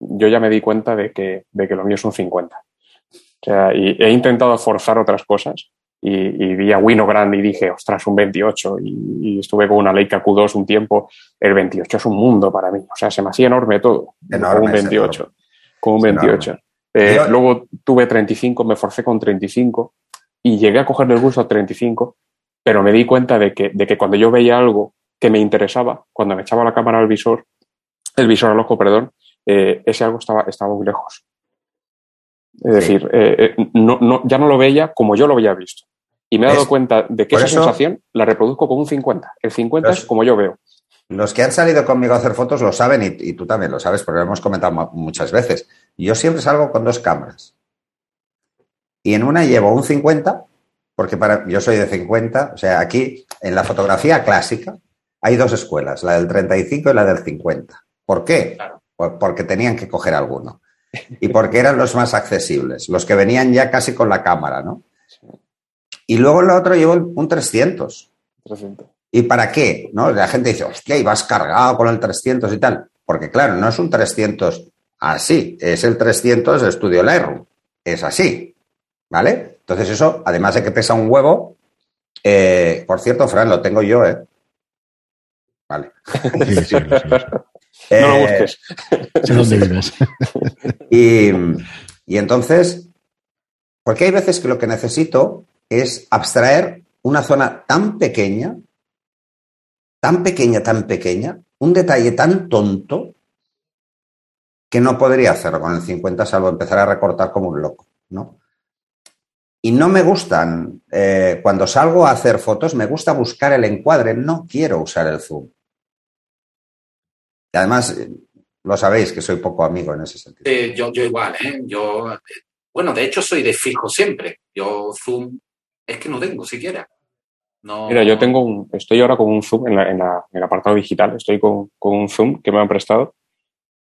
yo ya me di cuenta de que, de que lo mío es un 50. O sea, y he intentado forzar otras cosas, y, vi a Winogrand y dije, ostras, un 28. Y, estuve con una Leica Q2 un tiempo. El 28 es un mundo para mí. O sea, se me hacía enorme todo. con un 28. Con un 28. Eh, luego tuve 35, me forcé con 35 y llegué a cogerle el gusto a 35, pero me di cuenta de que, de que cuando yo veía algo que me interesaba, cuando me echaba la cámara al visor, el visor al ojo, perdón, eh, ese algo estaba, estaba muy lejos. Es decir, eh, no, no, ya no lo veía como yo lo había visto. Y me he dado cuenta de que esa sensación la reproduzco con un 50. El 50 es como yo veo. Los que han salido conmigo a hacer fotos lo saben y, tú también lo sabes porque lo hemos comentado muchas veces. Yo siempre salgo con dos cámaras. Y en una llevo un 50, porque para, yo soy de 50. O sea, aquí en la fotografía clásica hay dos escuelas, la del 35 y la del 50. ¿Por qué? Pues porque tenían que coger alguno. Y porque eran los más accesibles, los que venían ya casi con la cámara, ¿no? Y luego el otro llevo un 300. 300. ¿Y para qué? ¿No? La gente dice, hostia, y vas cargado con el 300 y tal. Porque claro, no es un 300 así, es el 300 de Estudio Lightroom. Es así. ¿Vale? Entonces eso, además de que pesa un huevo, eh, por cierto, Fran, lo tengo yo, ¿eh? Vale. No lo eh, busques. sé dónde vives. y, y entonces, porque hay veces que lo que necesito es abstraer una zona tan pequeña, tan pequeña, tan pequeña, un detalle tan tonto, que no podría hacerlo con el 50 salvo empezar a recortar como un loco, ¿no? Y no me gustan, eh, cuando salgo a hacer fotos, me gusta buscar el encuadre, no quiero usar el zoom. Y además, eh, lo sabéis que soy poco amigo en ese sentido. yo, yo igual, ¿eh? Yo, bueno, de hecho soy de fijo siempre. Yo zoom es que no tengo siquiera. Mira, yo tengo un, estoy ahora con un zoom en, el apartado digital, estoy con, un zoom que me han prestado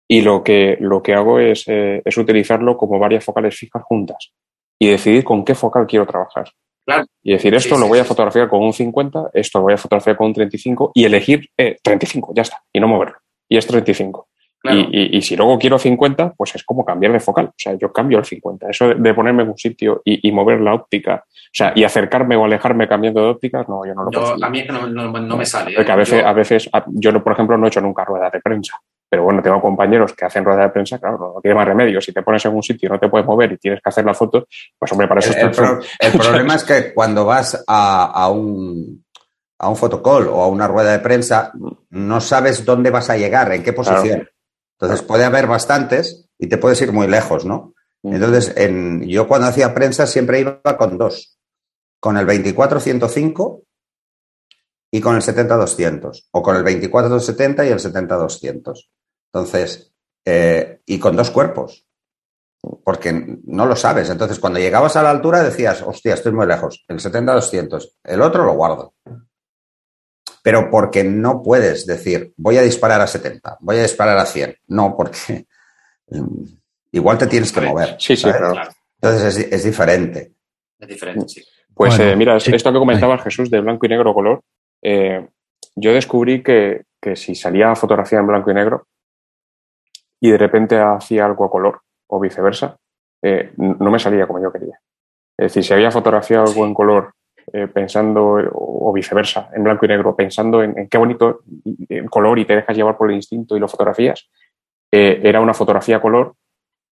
y lo que, lo que hago es, eh, es utilizarlo como varias focales fijas juntas y decidir con qué focal quiero trabajar. Claro. Y decir, esto lo voy a fotografiar con un 50, esto lo voy a fotografiar con un 35 y elegir 35, eh, ya está, y no moverlo. Y es 35. Y, si luego quiero 50, pues es como cambiar de focal. O sea, yo cambio el 50. Eso de, ponerme en un sitio y, mover la óptica, o sea, y acercarme o alejarme cambiando de ópticas, no, yo no lo puedo. A mí es que no, me sale. Porque a ¿eh? veces, yo... a veces, yo por ejemplo no he hecho nunca rueda de prensa. Pero bueno, tengo compañeros que hacen rueda de prensa, claro, no, tiene más remedio. Si te pones en un sitio y no te puedes mover y tienes que hacer la foto, pues hombre, para eso el, el, problema es que cuando vas a, un a un fotocall o a una rueda de prensa, no sabes dónde vas a llegar, en qué posición. Entonces puede haber bastantes y te puedes ir muy lejos, ¿no? Entonces, en, yo cuando hacía prensa siempre iba con dos, con el 24-105 y con el 70-200, o con el 24-270 y el 70-200. Entonces, eh, y con dos cuerpos, porque no lo sabes. Entonces, cuando llegabas a la altura decías, hostia, estoy muy lejos, el 70-200, el otro lo guardo pero porque no puedes decir, voy a disparar a 70, voy a disparar a 100. No, porque mm, igual te tienes que mover. Sí, sí, Entonces es, diferente. Es diferente, sí. Pues eh, mira, esto que comentaba Jesús de blanco y negro color, eh, yo descubrí que, si salía fotografía en blanco y negro y de repente hacía algo a color o viceversa, eh, no me salía como yo quería. Es decir, si había fotografía algo en color pensando, o viceversa, en blanco y negro, pensando en, qué bonito el color y te dejas llevar por el instinto y lo fotografías, era una fotografía a color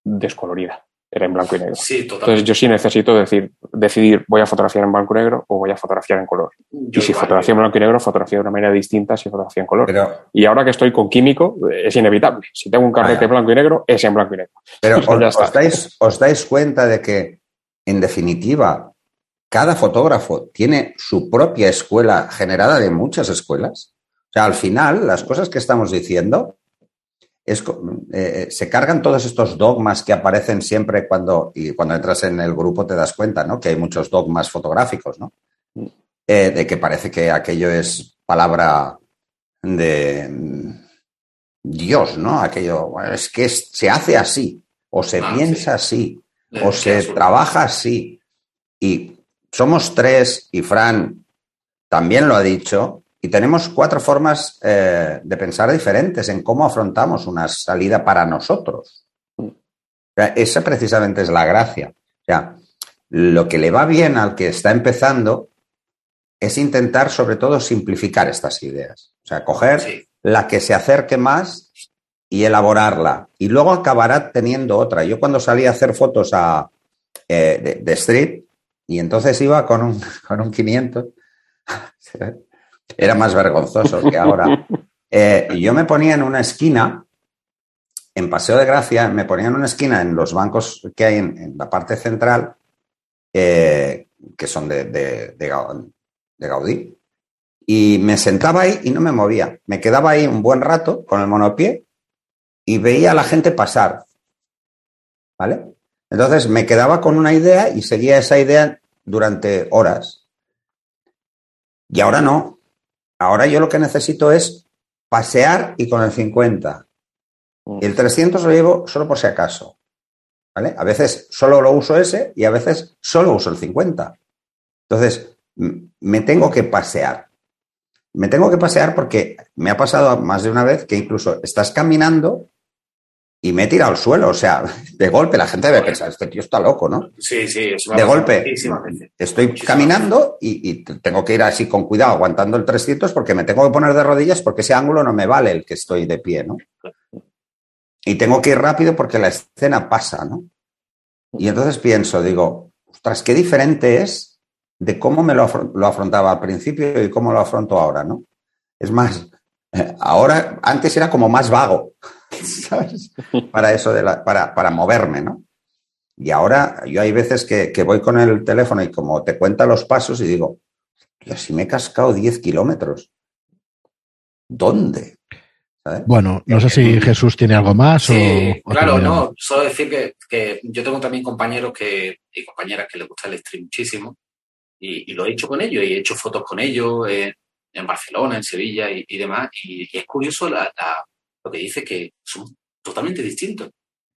descolorida era en blanco y negro. Sí, Entonces yo sí necesito decir, decidir, voy a fotografiar en blanco y negro o voy a fotografiar en color. y si fotografía en blanco y negro, fotografía de una manera distinta si fotografía en color. y ahora que estoy con químico, es inevitable. Si tengo un carrete blanco y negro, es en blanco y negro. Pero os, dais, os dais cuenta de que, en definitiva, cada fotógrafo tiene su propia escuela generada de muchas escuelas. O sea, al final, las cosas que estamos diciendo es, eh, se cargan todos estos dogmas que aparecen siempre cuando, y cuando entras en el grupo te das cuenta, ¿no? Que hay muchos dogmas fotográficos, ¿no? Eh, de que parece que aquello es palabra de Dios, ¿no? Aquello, es que se hace así, o se ah, piensa así, o se trabaja así. Y somos tres, y Fran también lo ha dicho, y tenemos cuatro formas eh, de pensar diferentes en cómo afrontamos una salida para nosotros. esa precisamente es la gracia. O sea, lo que le va bien al que está empezando es intentar sobre todo simplificar estas ideas. O sea, coger la que se acerque más y elaborarla. Y luego acabará teniendo otra. Yo cuando salí a hacer fotos a, eh, de, de, street, y entonces iba con un, con un 500, era más vergonzoso que ahora. Eh, yo me ponía en una esquina, en Paseo de Gracia, me ponía en una esquina en los bancos que hay en, la parte central, eh, que son de, de, Gaudí, y me sentaba ahí y no me movía. Me quedaba ahí un buen rato con el monopié y veía a la gente pasar. ¿Vale? Entonces me quedaba con una idea y seguía esa idea durante horas. Y ahora no. Ahora yo lo que necesito es pasear y con el 50. Mm. Y el 300 lo llevo solo por si acaso. ¿Vale? A veces solo lo uso ese y a veces solo uso el 50. Entonces, me tengo que pasear. Me tengo que pasear porque me ha pasado más de una vez que incluso estás caminando y me he tirado al suelo. O sea, de golpe la gente debe pensar, este tío está loco, ¿no? Sí, sí, De golpe estoy caminando y, tengo que ir así con cuidado, aguantando el 300 porque me tengo que poner de rodillas porque ese ángulo no me vale el que estoy de pie, ¿no? Y tengo que ir rápido porque la escena pasa, ¿no? Y entonces pienso, digo, ostras, qué diferente es de cómo me lo, lo afrontaba al principio y cómo lo afronto ahora, ¿no? Es más, eh, ahora, antes era como más vago. ¿sabes? Para eso, de la, para, para moverme, ¿no? Y ahora yo hay veces que, voy con el teléfono y como te cuenta los pasos y digo, y así me he cascado 10 kilómetros. ¿Dónde? Bueno, no sé si Jesús tiene algo más sí, Claro, no, solo decir que, yo tengo también compañeros que, y compañeras que les gusta el stream muchísimo y, lo he hecho con ellos y he hecho fotos con ellos en Barcelona, en Sevilla y, demás. Y, es curioso la, lo que dice que son totalmente distintos,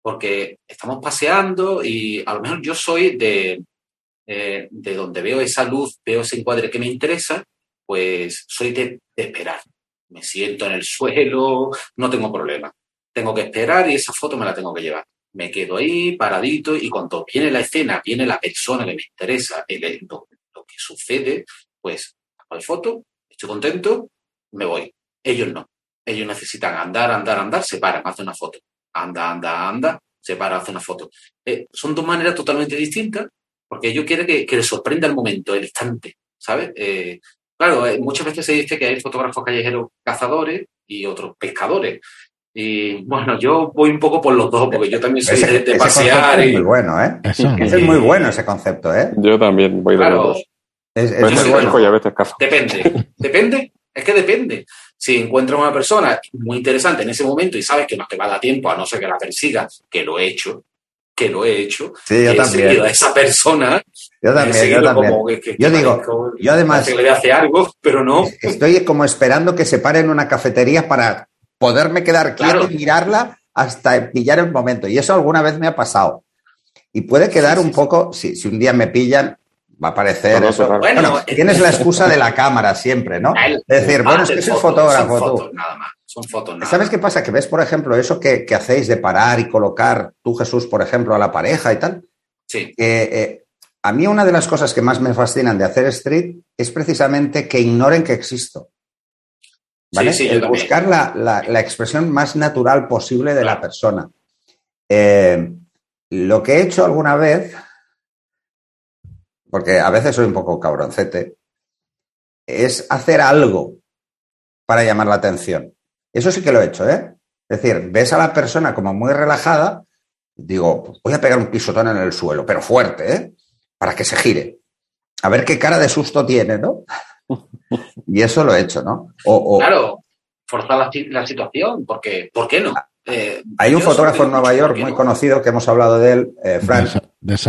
porque estamos paseando y a lo mejor yo soy de, eh, de donde veo esa luz, veo ese encuadre que me interesa, pues soy de, esperar. Me siento en el suelo, no tengo problema. Tengo que esperar y esa foto me la tengo que llevar. Me quedo ahí paradito y cuando viene la escena, viene la persona que me interesa, el, lo que sucede, pues hago la foto, estoy contento, me voy. Ellos no. Ellos necesitan andar, andar, andar, se paran, hacen una foto. Anda, anda, anda, se para, hace una foto. Eh, son dos maneras totalmente distintas porque ellos quieren que, les sorprenda el momento, el instante, ¿sabes? Eh, claro, eh, muchas veces se dice que hay fotógrafos callejeros cazadores y otros pescadores. Y bueno, yo voy un poco por los dos, porque yo también soy de, pasear. Es muy bueno, ¿eh? es muy bueno ese concepto, ¿eh? Yo también voy de los dos. Es, muy bueno. Y a veces cazo. Depende, depende, es que depende. Si encuentras una persona muy interesante en ese momento y sabes que no te va a dar tiempo a no ser que la persigas, que lo he hecho, que lo he hecho, sí, yo también. a esa persona. Yo también, yo también. yo digo, yo además. Que le hace algo, pero no. Estoy como esperando que se pare en una cafetería para poderme quedar quieto y mirarla hasta pillar el momento. Y eso alguna vez me ha pasado. Y puede quedar un poco, si, si un día me pillan, va a aparecer eso. Bueno, tienes la excusa de la cámara siempre, ¿no? Es decir, bueno, es que soy fotógrafo son Fotos, nada más. Son fotos nada ¿Sabes qué pasa? Que ves, por ejemplo, eso que, hacéis de parar y colocar tú, Jesús, por ejemplo, a la pareja y tal. Sí. Eh, a mí una de las cosas que más me fascinan de hacer street es precisamente que ignoren que existo. ¿Vale? Sí, El buscar la, expresión más natural posible de la persona. Eh, lo que he hecho alguna vez, porque a veces soy un poco cabroncete, es hacer algo para llamar la atención. Eso sí que lo he hecho, ¿eh? Es decir, ves a la persona como muy relajada, digo, voy a pegar un pisotón en el suelo, pero fuerte, ¿eh? Para que se gire. A ver qué cara de susto tiene, ¿no? y eso lo he hecho, ¿no? Claro, forzar la, situación, porque ¿por qué no? Eh, Hay un fotógrafo en Nueva York muy conocido que hemos hablado de él, eh, Frank,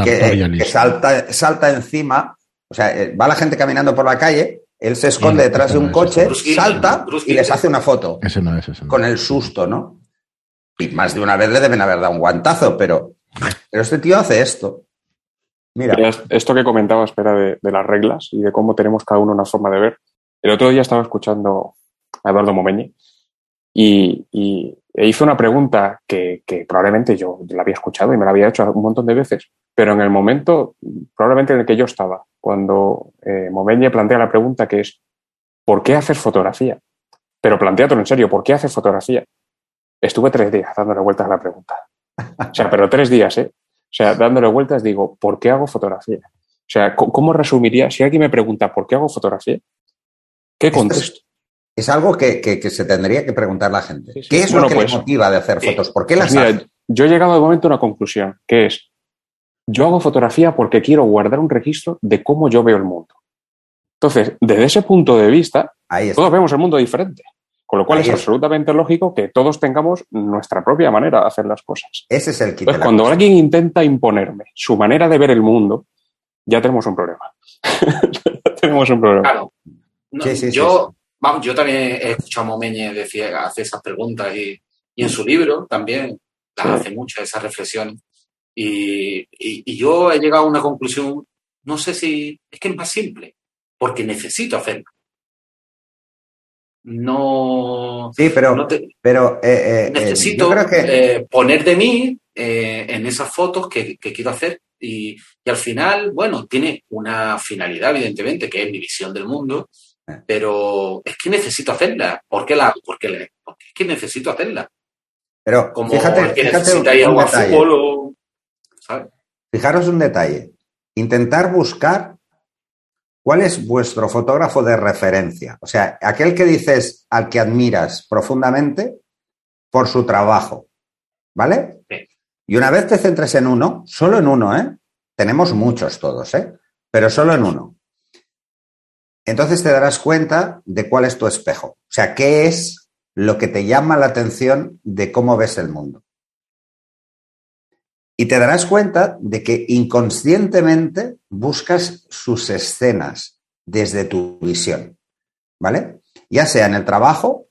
que, salta, salta encima, o sea, eh, va la gente caminando por la calle, él se esconde detrás de un coche, salta y les hace una foto. Ese no es, Con el susto, ¿no? Y más de una vez le deben haber dado un guantazo, pero, pero este tío hace esto. Mira. Esto que comentaba, espera, de, las reglas y de cómo tenemos cada uno una forma de ver. El otro día estaba escuchando a Eduardo Momeñi y, hizo una pregunta que, probablemente yo la había escuchado y me la había hecho un montón de veces, pero en el momento probablemente en el que yo estaba, cuando eh, plantea la pregunta que es, ¿por qué haces fotografía? Pero planteatelo en serio, ¿por qué haces fotografía? Estuve tres días dándole vueltas a la pregunta. O sea, pero tres días, ¿eh? O sea, dándole vueltas digo, ¿por qué hago fotografía? O sea, ¿cómo resumiría? Si alguien me pregunta, ¿por qué hago fotografía? ¿Qué contesto? Es, algo que, se tendría que preguntar la gente. ¿Qué es lo que pues, motiva de hacer fotos? ¿Por qué las pues Yo he llegado de momento a una conclusión, que es, yo hago fotografía porque quiero guardar un registro de cómo yo veo el mundo. Entonces, desde ese punto de vista, todos vemos el mundo diferente. Con lo cual es, absolutamente lógico que todos tengamos nuestra propia manera de hacer las cosas. Ese es el kit. Entonces, cuando alguien intenta imponerme su manera de ver el mundo, ya tenemos un problema. tenemos un problema. Claro. yo, vamos, yo también he escuchado a Momeñe decir, hace esas preguntas y, en su libro también hace muchas esas reflexiones. Y, y, yo he llegado a una conclusión, no sé si es que es más simple, porque necesito hacerlo no. Sí, pero. pero eh, eh, necesito eh, poner de mí en esas fotos que, quiero hacer. Y, al final, bueno, tiene una finalidad, evidentemente, que es mi visión del mundo, pero es que necesito hacerla. ¿Por qué la hago? Porque, es que necesito hacerla. Pero Como fíjate, fíjate un, detalle. Fijaros un detalle. Intentar buscar ¿Cuál es vuestro fotógrafo de referencia? O sea, aquel que dices al que admiras profundamente por su trabajo, ¿vale? Y una vez te centres en uno, solo en uno, ¿eh? Tenemos muchos todos, ¿eh? Pero solo en uno. Entonces te darás cuenta de cuál es tu espejo. O sea, qué es lo que te llama la atención de cómo ves el mundo. Y te darás cuenta de que inconscientemente buscas sus escenas desde tu visión, ¿vale? Ya sea en el trabajo,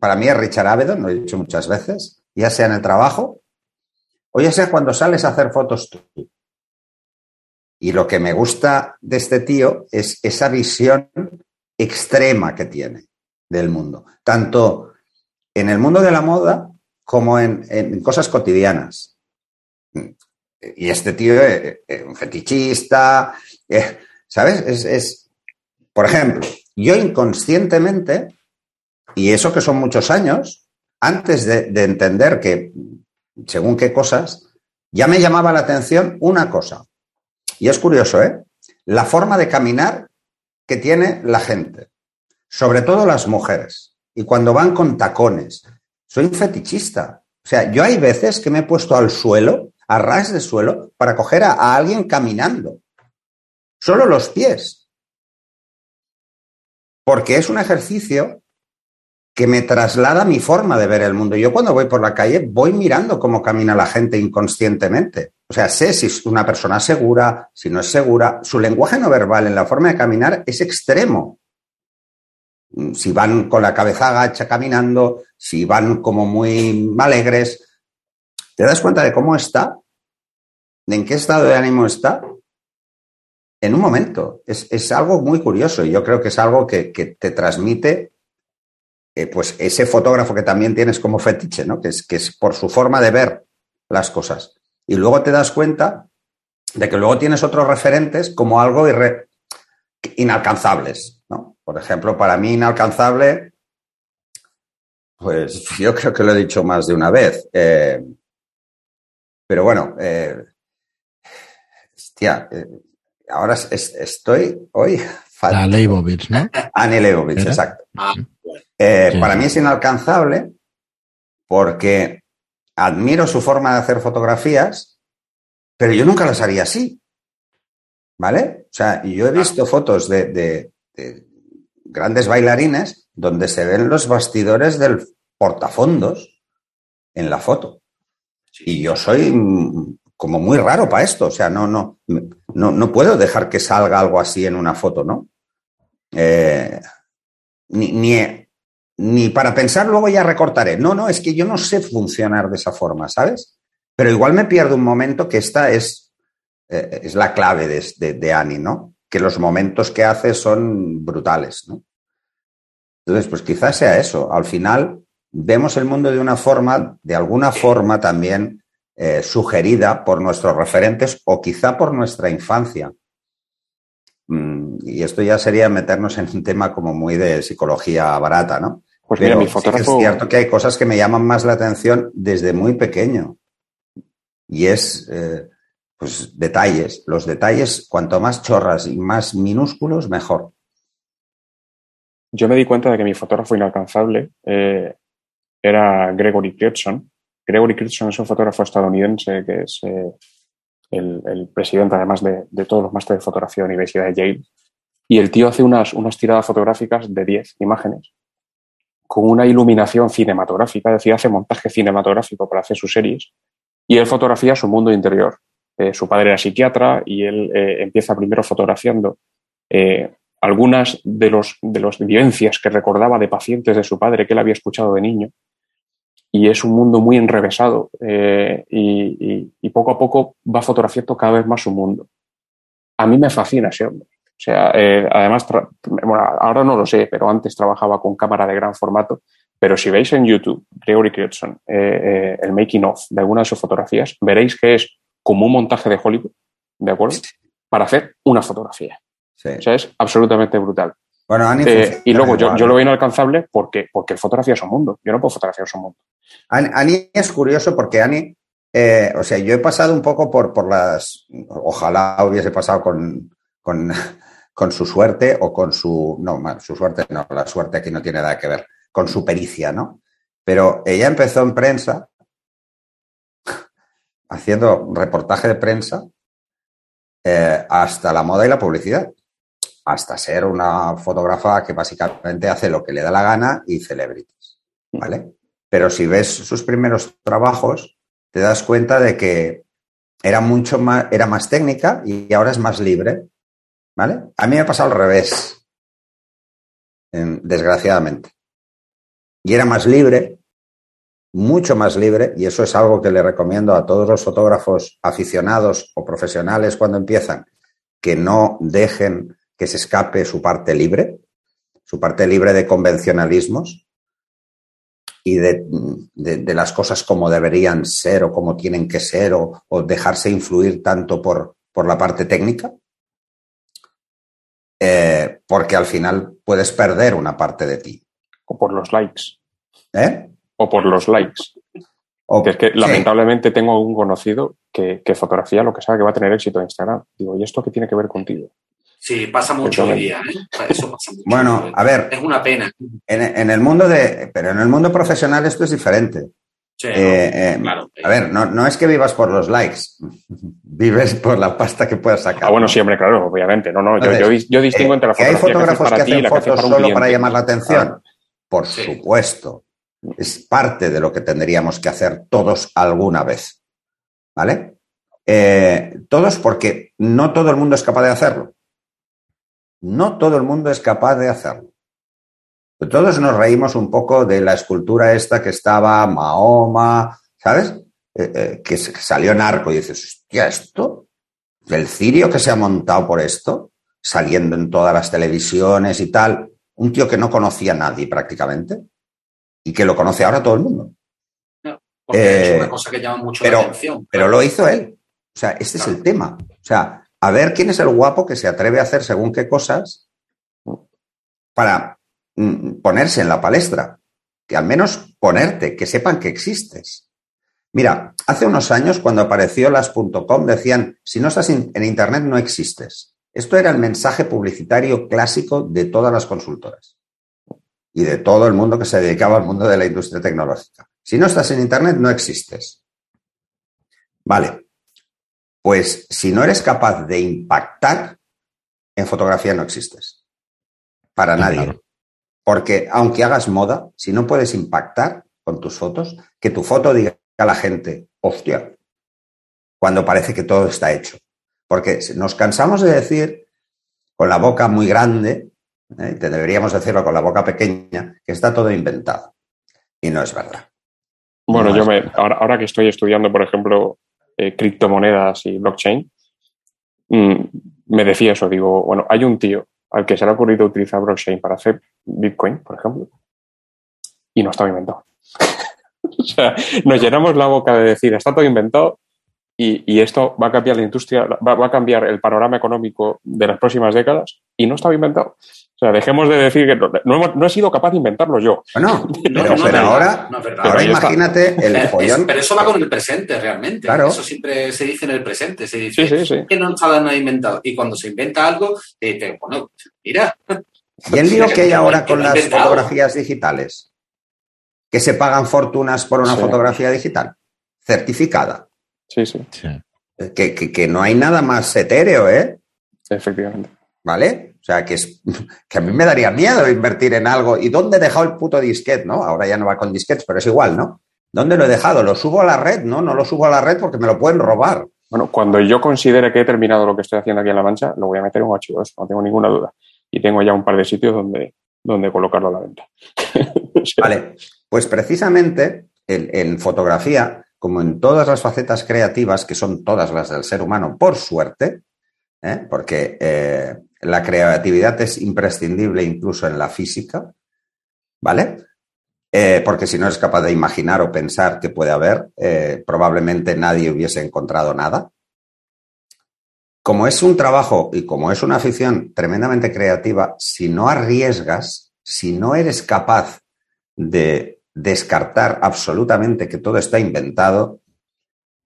para mí es Richard Avedon, lo he dicho muchas veces, ya sea en el trabajo, o ya sea cuando sales a hacer fotos tú. Y lo que me gusta de este tío es esa visión extrema que tiene del mundo, tanto en el mundo de la moda como en, cosas cotidianas y este tío es, un fetichista, eh, ¿sabes? Es, por ejemplo, yo inconscientemente, y eso que son muchos años, antes de, entender que, según qué cosas, ya me llamaba la atención una cosa. Y es curioso, ¿eh? La forma de caminar que tiene la gente, sobre todo las mujeres, y cuando van con tacones. Soy un fetichista. O sea, yo hay veces que me he puesto al suelo a ras de suelo para coger a, alguien caminando. Solo los pies. Porque es un ejercicio que me traslada mi forma de ver el mundo. Yo cuando voy por la calle voy mirando cómo camina la gente inconscientemente. O sea, sé si es una persona segura, si no es segura. Su lenguaje no verbal en la forma de caminar es extremo. Si van con la cabeza agacha caminando, si van como muy alegres, ¿Te das cuenta de cómo está? ¿De en qué estado de ánimo está? en un momento. Es, algo muy curioso y yo creo que es algo que, te transmite eh, pues ese fotógrafo que también tienes como fetiche, ¿no? Que es, que es por su forma de ver las cosas. Y luego te das cuenta de que luego tienes otros referentes como algo inalcanzables, ¿no? Por ejemplo, para mí inalcanzable, pues yo creo que lo he dicho más de una vez. Eh, pero bueno, eh, hostia, eh, ahora estoy hoy. A Leibovitz, ¿no? Annie Leibovitz, exacto. Ah, para mí es inalcanzable porque admiro su forma de hacer fotografías, pero yo nunca las haría así. ¿Vale? O sea, yo he visto fotos de, grandes bailarines donde se ven los bastidores del portafondos en la foto. Y yo soy como muy raro para esto. O sea, no, no, no, no puedo dejar que salga algo así en una foto, ¿no? Eh, ni, ni, ni para pensar luego ya recortaré. No, no, es que yo no sé funcionar de esa forma, ¿sabes? Pero igual me pierdo un momento que esta es, eh, es la clave de, de, Annie, ¿no? Que los momentos que hace son brutales, ¿no? Entonces, pues quizás sea eso. Al final vemos el mundo de una forma, de alguna forma también eh, sugerida por nuestros referentes o quizá por nuestra infancia. Mm, y esto ya sería meternos en un tema como muy de psicología barata, ¿no? Pues mira, mi fotógrafo... es cierto que hay cosas que me llaman más la atención desde muy pequeño. Y es, eh, pues, detalles. Los detalles, cuanto más chorras y más minúsculos, mejor. Yo me di cuenta de que mi fotógrafo inalcanzable eh, era Gregory Kirchson. Gregory Kirchson es un fotógrafo estadounidense que es eh, el, presidente, además de, de todos los másteres de fotografía de la Universidad de Yale. Y el tío hace unas, unas tiradas fotográficas de 10 imágenes con una iluminación cinematográfica, es decir, hace montaje cinematográfico para hacer sus series, y él fotografía su mundo interior. Eh, su padre era psiquiatra y él eh, empieza primero fotografiando eh, algunas de las de los vivencias que recordaba de pacientes de su padre que él había escuchado de niño. Y es un mundo muy enrevesado y, y, poco a poco va fotografiando cada vez más su mundo. A mí me fascina ese hombre. O sea, eh, además, bueno, ahora no lo sé, pero antes trabajaba con cámara de gran formato. Pero si veis en YouTube, Gregory Critson, eh, eh, el making of de alguna de sus fotografías, veréis que es como un montaje de Hollywood, ¿de acuerdo? Para hacer una fotografía. O sea, es absolutamente brutal. Bueno, y luego yo, yo, lo veo inalcanzable porque, porque fotografía es un mundo. Yo no puedo fotografiar un mundo. Ani es curioso porque Ani, o sea, yo he pasado un poco por, por las. Ojalá hubiese pasado con, con, con su suerte o con su, no, su suerte no, la suerte aquí no tiene nada que ver, con su pericia, ¿no? Pero ella empezó en prensa, haciendo reportaje de prensa, eh, hasta la moda y la publicidad, hasta ser una fotógrafa que básicamente hace lo que le da la gana y celebrities, ¿vale? Pero si ves sus primeros trabajos, te das cuenta de que era mucho más, era más técnica y ahora es más libre ¿Vale? A mí me ha pasado al revés, desgraciadamente. Y era más libre, mucho más libre, y eso es algo que le recomiendo a todos los fotógrafos aficionados o profesionales cuando empiezan, que no dejen que se escape su parte libre, su parte libre de convencionalismos y de, las cosas como deberían ser o como tienen que ser o, dejarse influir tanto por, por la parte técnica eh, porque al final puedes perder una parte de ti. O por los likes. ¿Eh? O por los likes. O, es que lamentablemente tengo un conocido que, fotografía lo que sabe que va a tener éxito en Instagram. Digo, ¿y esto qué tiene que ver contigo? Sí, pasa mucho hoy día. ¿eh? Eso pasa mucho. Bueno, a ver. Es una pena. En, el mundo de. Pero en el mundo profesional esto es diferente. Eh, a ver, no, no, es que vivas por los likes, vives por la pasta que puedas sacar. Ah, bueno, siempre, claro, obviamente. No, no, yo, yo, distingo eh, entre la fotografía ¿Hay fotógrafos que, hacen fotos solo para llamar la atención? Por supuesto. Es parte de lo que tendríamos que hacer todos alguna vez. ¿Vale? Eh, todos porque no todo el mundo es capaz de hacerlo. No todo el mundo es capaz de hacerlo. Todos nos reímos un poco de la escultura esta que estaba Mahoma, ¿sabes? Eh, eh, que salió narco y dices, hostia, esto, el cirio que se ha montado por esto, saliendo en todas las televisiones y tal, un tío que no conocía a nadie prácticamente y que lo conoce ahora todo el mundo. porque es una eh, cosa que llama mucho la atención. Pero lo hizo él. O sea, este es el tema. O sea, a ver quién es el guapo que se atreve a hacer según qué cosas para ponerse en la palestra. Que al menos ponerte, que sepan que existes. Mira, hace unos años cuando apareció las.com decían, si no estás en Internet no existes. Esto era el mensaje publicitario clásico de todas las consultoras y de todo el mundo que se dedicaba al mundo de la industria tecnológica. Si no estás en Internet no existes. Vale, pues si no eres capaz de impactar, en fotografía no existes. Para nadie. Porque aunque hagas moda, si no puedes impactar con tus fotos, que tu foto diga a la gente, hostia, cuando parece que todo está hecho. Porque nos cansamos de decir con la boca muy grande, ¿eh? te deberíamos decirlo con la boca pequeña, que está todo inventado. Y no es verdad. Bueno, yo me, ahora, que estoy estudiando, por ejemplo, eh, criptomonedas y blockchain, mm, me decía eso, digo, bueno, hay un tío al que se le ha ocurrido utilizar blockchain para hacer Bitcoin, por ejemplo, y no estaba inventado. o sea, nos llenamos la boca de decir, está todo inventado y, esto va a cambiar la industria, va, a cambiar el panorama económico de las próximas décadas y no estaba inventado. O sea, dejemos de decir que no, he sido capaz de inventarlo yo. Bueno, pero, ahora, ahora imagínate el follón. Pero eso va con el presente realmente. Claro. Eso siempre se dice en el presente. Se dice que no nada inventado. Y cuando se inventa algo, te bueno, mira. ¿Y el lío que hay ahora con las fotografías digitales? que se pagan fortunas por una fotografía digital, certificada. Sí, sí. Que, no hay nada más etéreo, ¿eh? Efectivamente. ¿Vale? O sea, que, es, que a mí me daría miedo invertir en algo. ¿Y dónde he dejado el puto disquete, no? Ahora ya no va con disquetes, pero es igual, ¿no? ¿Dónde lo he dejado? ¿Lo subo a la red? No, no lo subo a la red porque me lo pueden robar. Bueno, cuando yo considere que he terminado lo que estoy haciendo aquí en La Mancha, lo voy a meter en un archivo, no tengo ninguna duda. Y tengo ya un par de sitios donde, donde colocarlo a la venta. Vale, pues precisamente en, fotografía, como en todas las facetas creativas, que son todas las del ser humano, por suerte, ¿eh? porque eh, la creatividad es imprescindible incluso en la física, ¿vale? Eh, porque si no eres capaz de imaginar o pensar que puede haber, probablemente nadie hubiese encontrado nada. Como es un trabajo y como es una afición tremendamente creativa, si no arriesgas, si no eres capaz de descartar absolutamente que todo está inventado,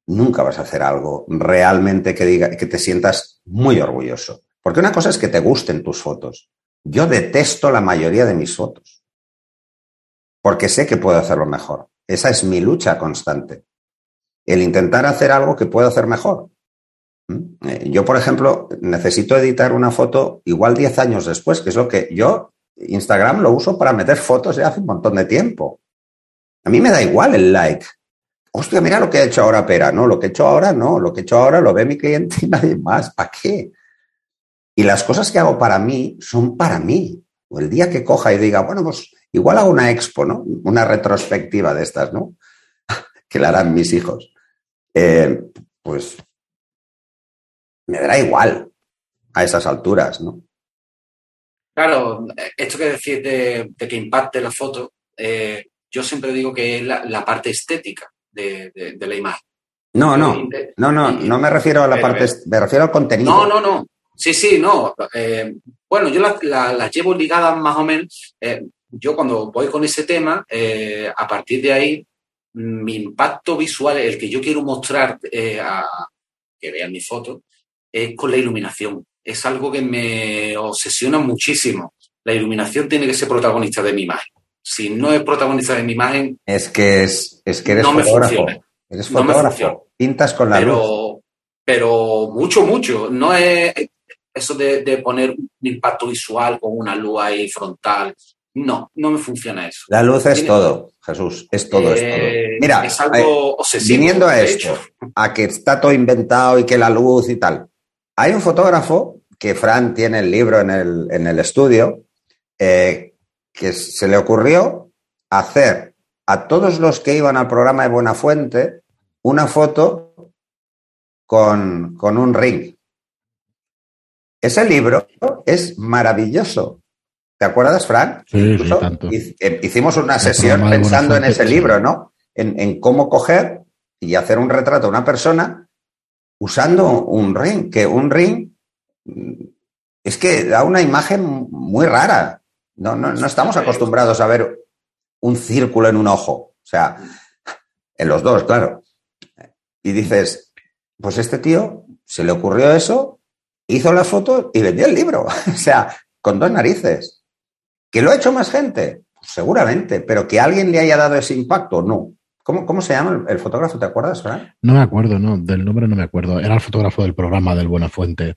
nunca vas a hacer algo realmente que diga que te sientas muy orgulloso. Porque una cosa es que te gusten tus fotos. Yo detesto la mayoría de mis fotos. Porque sé que puedo hacerlo mejor. Esa es mi lucha constante. El intentar hacer algo que puedo hacer mejor. ¿Mm? Eh, yo, por ejemplo, necesito editar una foto igual 10 años después, que es lo que yo, Instagram lo uso para meter fotos de hace un montón de tiempo. A mí me da igual el like. Hostia, mira lo que ha hecho ahora Pera. No, lo que he hecho ahora no. Lo que he hecho ahora lo ve mi cliente y nadie más. ¿Para qué? Y las cosas que hago para mí son para mí. O el día que coja y diga, bueno, pues igual hago una expo, ¿no? Una retrospectiva de estas, ¿no? que la harán mis hijos. Eh, pues me dará igual a esas alturas, ¿no? Claro, esto que decís de, que impacte la foto, eh, yo siempre digo que es la, parte estética de, la imagen. No, no, no, no, no me refiero a la parte, me refiero al contenido. No, no, no. Sí, sí, no. Eh, bueno, yo las la, llevo ligadas más o menos. Eh, yo cuando voy con ese tema, eh, a partir de ahí, mi impacto visual, el que yo quiero mostrar a que vean mi foto, es con la iluminación. Es algo que me obsesiona muchísimo. La iluminación tiene que ser protagonista de mi imagen si no es protagonista de mi imagen. Es que, es, es que eres fotógrafo. Eres fotógrafo. Pintas con la luz. Pero mucho, mucho. No es eso de, poner un impacto visual con una luz ahí frontal. No, no me funciona eso. La luz es todo, Jesús, es todo, es todo. Eh, Mira, es algo eh, viniendo a esto, a que está todo inventado y que la luz y tal. Hay un fotógrafo que Fran tiene el libro en el, en el estudio, eh, que se le ocurrió hacer a todos los que iban al programa de Buenafuente una foto con, con un ring, ese libro es maravilloso. ¿Te acuerdas, Fran? Sí, sí, tanto. Eh, hicimos una sesión pensando en ese libro, ¿no? En, cómo coger y hacer un retrato de una persona usando un ring, que un ring mm, es que da una imagen muy rara. No, no, no estamos acostumbrados a ver un círculo en un ojo. O sea, en los dos, claro. Y dices, pues este tío se le ocurrió eso, hizo la foto y vendió el libro. o sea, con dos narices. ¿Que lo ha hecho más gente? Pues seguramente, pero que alguien le haya dado ese impacto, no. ¿Cómo, cómo se llama el, fotógrafo? ¿Te acuerdas, Fran? No me acuerdo, no, del nombre no me acuerdo. Era el fotógrafo del programa del Buenafuente.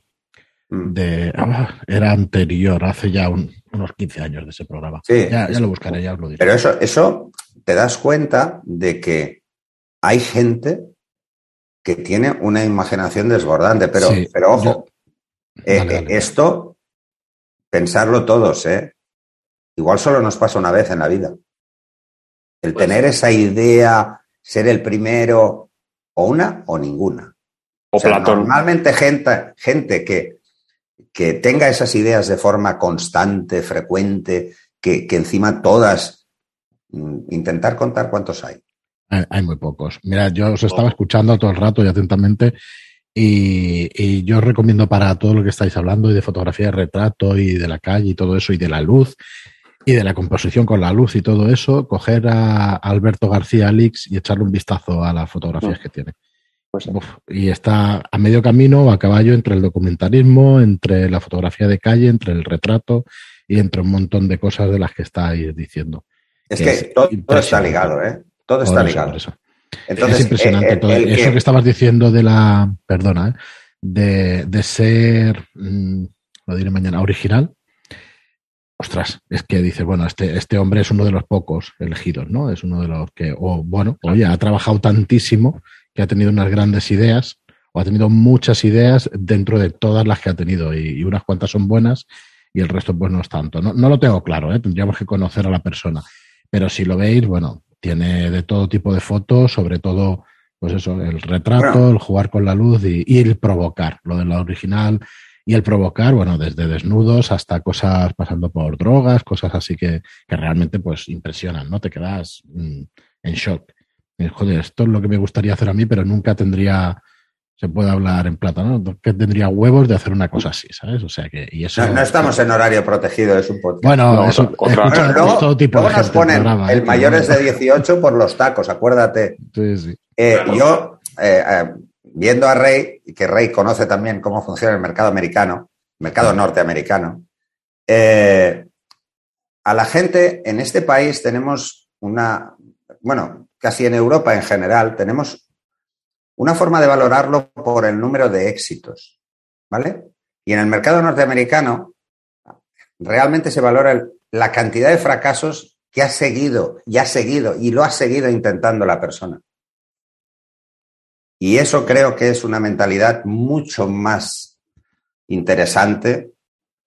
Mm. De, ah, era anterior, hace ya unos 15 años de ese programa. Sí, ya, lo buscaré, ya os lo diré. Pero eso, eso te das cuenta de que hay gente que tiene una imaginación desbordante, pero, pero ojo, eh, eh, esto, pensarlo todos, ¿eh? Igual solo nos pasa una vez en la vida. El pues tener esa idea, ser el primero, o una o ninguna. O, Normalmente gente, gente que, que tenga esas ideas de forma constante, frecuente, que, que encima todas, mm, intentar contar cuántos hay. Hay, muy pocos. Mira, yo os estaba escuchando todo el rato y atentamente y, yo os recomiendo para todo lo que estáis hablando y de fotografía de retrato y de la calle y todo eso y de la luz y de la composición con la luz y todo eso, coger a Alberto García Alix y echarle un vistazo a las fotografías que tiene. Pues y está a medio camino, a caballo entre el documentalismo, entre la fotografía de calle, entre el retrato y entre un montón de cosas de las que estáis diciendo. Es que, todo, está ligado, ¿eh? Todo está ligado. Entonces, es impresionante eh, todo. Eso que... estabas diciendo de la, perdona, ¿eh? de, de, ser, mm, lo diré mañana, original. Ostras, es que dices, bueno, este, este hombre es uno de los pocos elegidos, ¿no? Es uno de los que, o bueno, oye, ha trabajado tantísimo que ha tenido unas grandes ideas, o ha tenido muchas ideas dentro de todas las que ha tenido, y, unas cuantas son buenas y el resto pues no es tanto. No, no lo tengo claro, ¿eh? tendríamos que conocer a la persona. Pero si lo veis, bueno, tiene de todo tipo de fotos, sobre todo, pues eso, el retrato, el jugar con la luz y, el provocar, lo de la original y el provocar, bueno, desde desnudos hasta cosas pasando por drogas, cosas así que, que realmente pues impresionan, ¿no? Te quedas mm, en shock. joder, esto es lo que me gustaría hacer a mí, pero nunca tendría se puede hablar en plata, ¿no? Que tendría huevos de hacer una cosa así, ¿sabes? O sea que. Y eso, no, estamos en horario protegido, es un podcast. Bueno, eso, luego, todo tipo luego nos ponen el ¿eh? mayores de 18 por los tacos, acuérdate. Sí, sí. Eh, yo, eh, viendo a Rey, que Rey conoce también cómo funciona el mercado americano, mercado norteamericano, a la gente en este país tenemos una. Bueno, casi en Europa en general, tenemos una forma de valorarlo por el número de éxitos, ¿vale? Y en el mercado norteamericano realmente se valora la cantidad de fracasos que ha seguido y ha seguido y lo ha seguido intentando la persona. Y eso creo que es una mentalidad mucho más interesante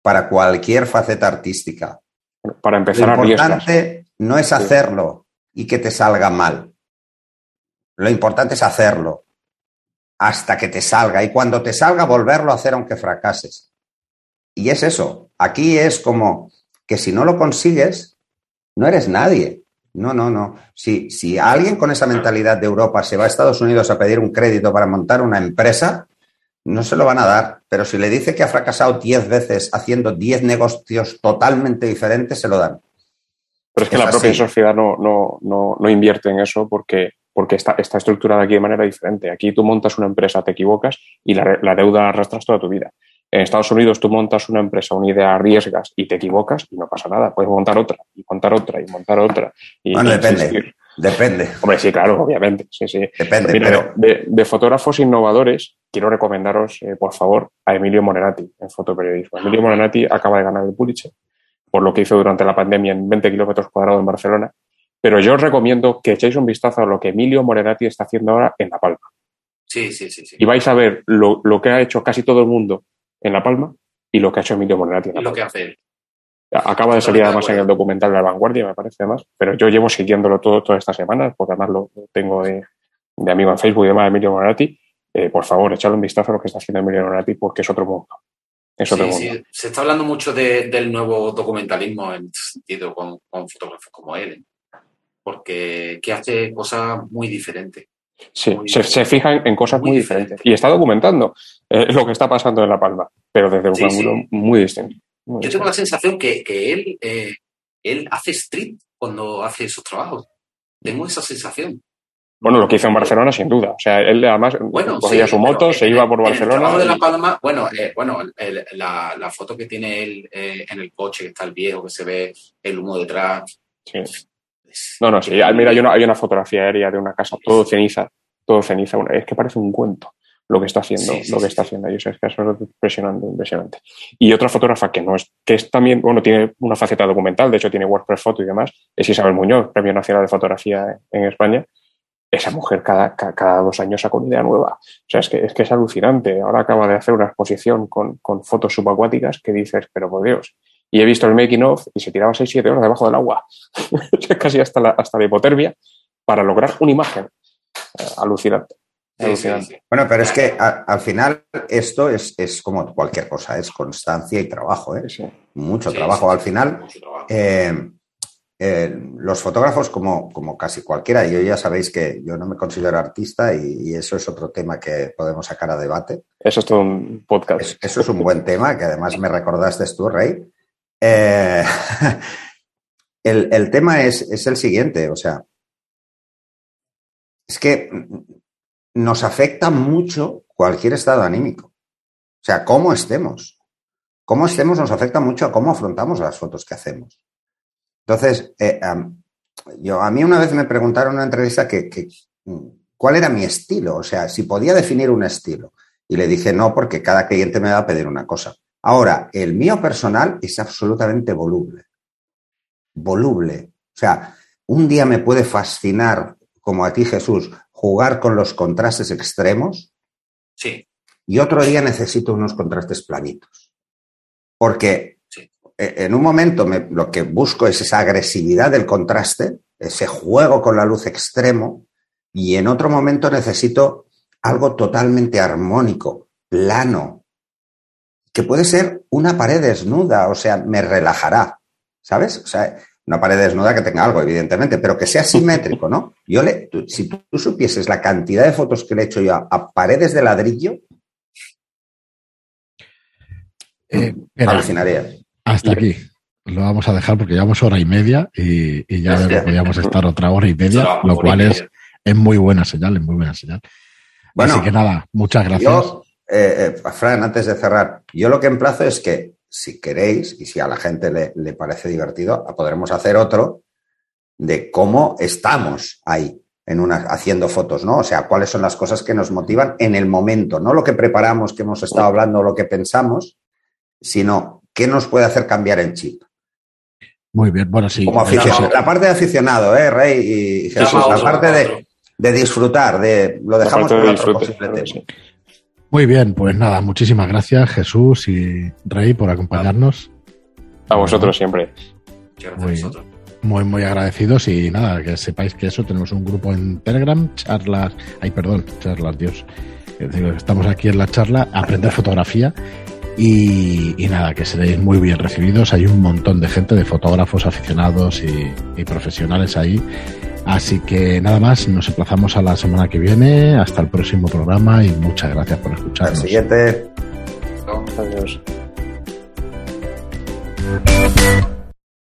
para cualquier faceta artística. Para empezar lo importante no es hacerlo y que te salga mal. Lo importante es hacerlo hasta que te salga y cuando te salga volverlo a hacer aunque fracases. Y es eso, aquí es como que si no lo consigues, no eres nadie. No, no, no. Si, si alguien con esa mentalidad de Europa se va a Estados Unidos a pedir un crédito para montar una empresa, no se lo van a dar. Pero si le dice que ha fracasado 10 veces haciendo 10 negocios totalmente diferentes, se lo dan. Pero es que la propia sociedad no, no, no, no invierte en eso porque porque está, está estructurada aquí de manera diferente. Aquí tú montas una empresa, te equivocas y la, deuda la arrastras toda tu vida. En Estados Unidos tú montas una empresa, una idea, arriesgas y te equivocas y no pasa nada. Puedes montar otra y montar otra y montar otra. Y, bueno, depende. Depende. Hombre, sí, claro, obviamente. Sí, sí. Depende. pero... de, fotógrafos innovadores, quiero recomendaros, eh, por favor, a Emilio Morenati en fotoperiodismo. Emilio Morenati acaba de ganar el Pulitzer por lo que hizo durante la pandemia en 20 kilómetros cuadrados en Barcelona pero yo os recomiendo que echéis un vistazo a lo que Emilio Morenati está haciendo ahora en La Palma. Sí, sí, sí. Y vais a ver lo, que ha hecho casi todo el mundo en La Palma y lo que ha hecho Emilio Morenati. y lo que hace él. Acaba de salir además en el documental La Vanguardia, me parece además, pero yo llevo siguiéndolo todo todas estas semanas, porque además lo tengo de, amigo en Facebook y demás, Emilio Morenati. Eh, por favor, echadle un vistazo a lo que está haciendo Emilio Morenati, porque es otro mundo. Eso sí, Se está hablando mucho del nuevo documentalismo en sentido con, fotógrafos como él, porque que hace cosas muy diferentes. Sí, se, fija en, cosas muy, diferentes. Y está documentando eh, lo que está pasando en La Palma, pero desde un ángulo muy distinto. Yo tengo la sensación que, él, eh, él hace street cuando hace sus trabajos. Tengo esa sensación. Bueno, lo que hizo en Barcelona, sin duda. O sea, él además cogía su moto, se iba por Barcelona. El de La Palma, bueno, eh, bueno la, foto que tiene él eh, en el coche, que está el viejo, que se ve el humo detrás. Sí. No, no, sí. Mira, hay una, hay una fotografía aérea de una casa, todo ceniza, todo ceniza. Es que parece un cuento lo que está haciendo, lo que está haciendo ellos. Es que eso es impresionante, impresionante. Y otra fotógrafa que no es, que es también, bueno, tiene una faceta documental, de hecho tiene WordPress Foto y demás, es Isabel Muñoz, Premio Nacional de Fotografía en España. Esa mujer cada, cada dos años saca una idea nueva. O sea, es que, es que es alucinante. Ahora acaba de hacer una exposición con, con fotos subacuáticas que dices, pero por Dios. Y he visto el making of y se tiraba 6-7 horas debajo del agua. Casi hasta la, hasta la hipotermia para lograr una imagen. Eh, alucinante. Bueno, pero es que al final esto es, como cualquier cosa, es constancia y trabajo, ¿eh? mucho trabajo. Al final, eh, eh, los fotógrafos, como, como casi cualquiera, yo ya sabéis que yo no me considero artista y, eso es otro tema que podemos sacar a debate. Eso es todo un podcast. eso es un buen tema, que además me recordaste tú, Rey. el, el, tema es, el siguiente, o sea, es que nos afecta mucho cualquier estado anímico. O sea, cómo estemos. Cómo estemos nos afecta mucho a cómo afrontamos las fotos que hacemos. Entonces, eh, yo, a mí una vez me preguntaron en una entrevista cuál era mi estilo, o sea, si podía definir un estilo. Y le dije no, porque cada cliente me va a pedir una cosa. Ahora, el mío personal es absolutamente voluble. Voluble. O sea, un día me puede fascinar, como a ti Jesús, jugar con los contrastes extremos. Sí. Y otro día necesito unos contrastes planitos. Porque e, en un momento lo que busco es esa agresividad del contraste, ese juego con la luz extremo, y en otro momento necesito algo totalmente armónico, plano, que puede ser una pared desnuda, o sea, me relajará, ¿sabes? O sea, una pared desnuda que tenga algo, evidentemente, pero que sea simétrico, ¿no? Yo le, si tú supieses la cantidad de fotos que le he hecho yo a, paredes de ladrillo, eh, alucinaría. Hasta aquí. Lo vamos a dejar porque llevamos hora y media y, ya podríamos estar otra hora y media, lo cual es, es muy buena señal, es muy buena señal. Bueno, Así que nada, muchas gracias. Yo, eh, eh, Fran, antes de cerrar, yo lo que emplazo es que si queréis y si a la gente le, parece divertido, podremos hacer otro de cómo estamos ahí en una, haciendo fotos, ¿no? O sea, cuáles son las cosas que nos motivan en el momento, no lo que preparamos, que hemos estado hablando, lo que pensamos, sino qué nos puede hacer cambiar el chip. Muy bien, bueno, sí. Como aficionado, la parte de aficionado, ¿eh, Rey y Jesús? la parte de, disfrutar, de lo dejamos para otro posible tema. Muy bien, pues nada, muchísimas gracias Jesús y Rey por acompañarnos. A vosotros siempre. Muy, muy, muy agradecidos y nada, que sepáis que eso, tenemos un grupo en Telegram, charlas, ay perdón, charlas, Dios. Estamos aquí en la charla, aprender fotografía y, nada, que seréis muy bien recibidos. Hay un montón de gente, de fotógrafos aficionados y profesionales ahí Así que nada más, nos emplazamos a la semana que viene. Hasta el próximo programa y muchas gracias por escucharnos. Al siguiente. Adiós.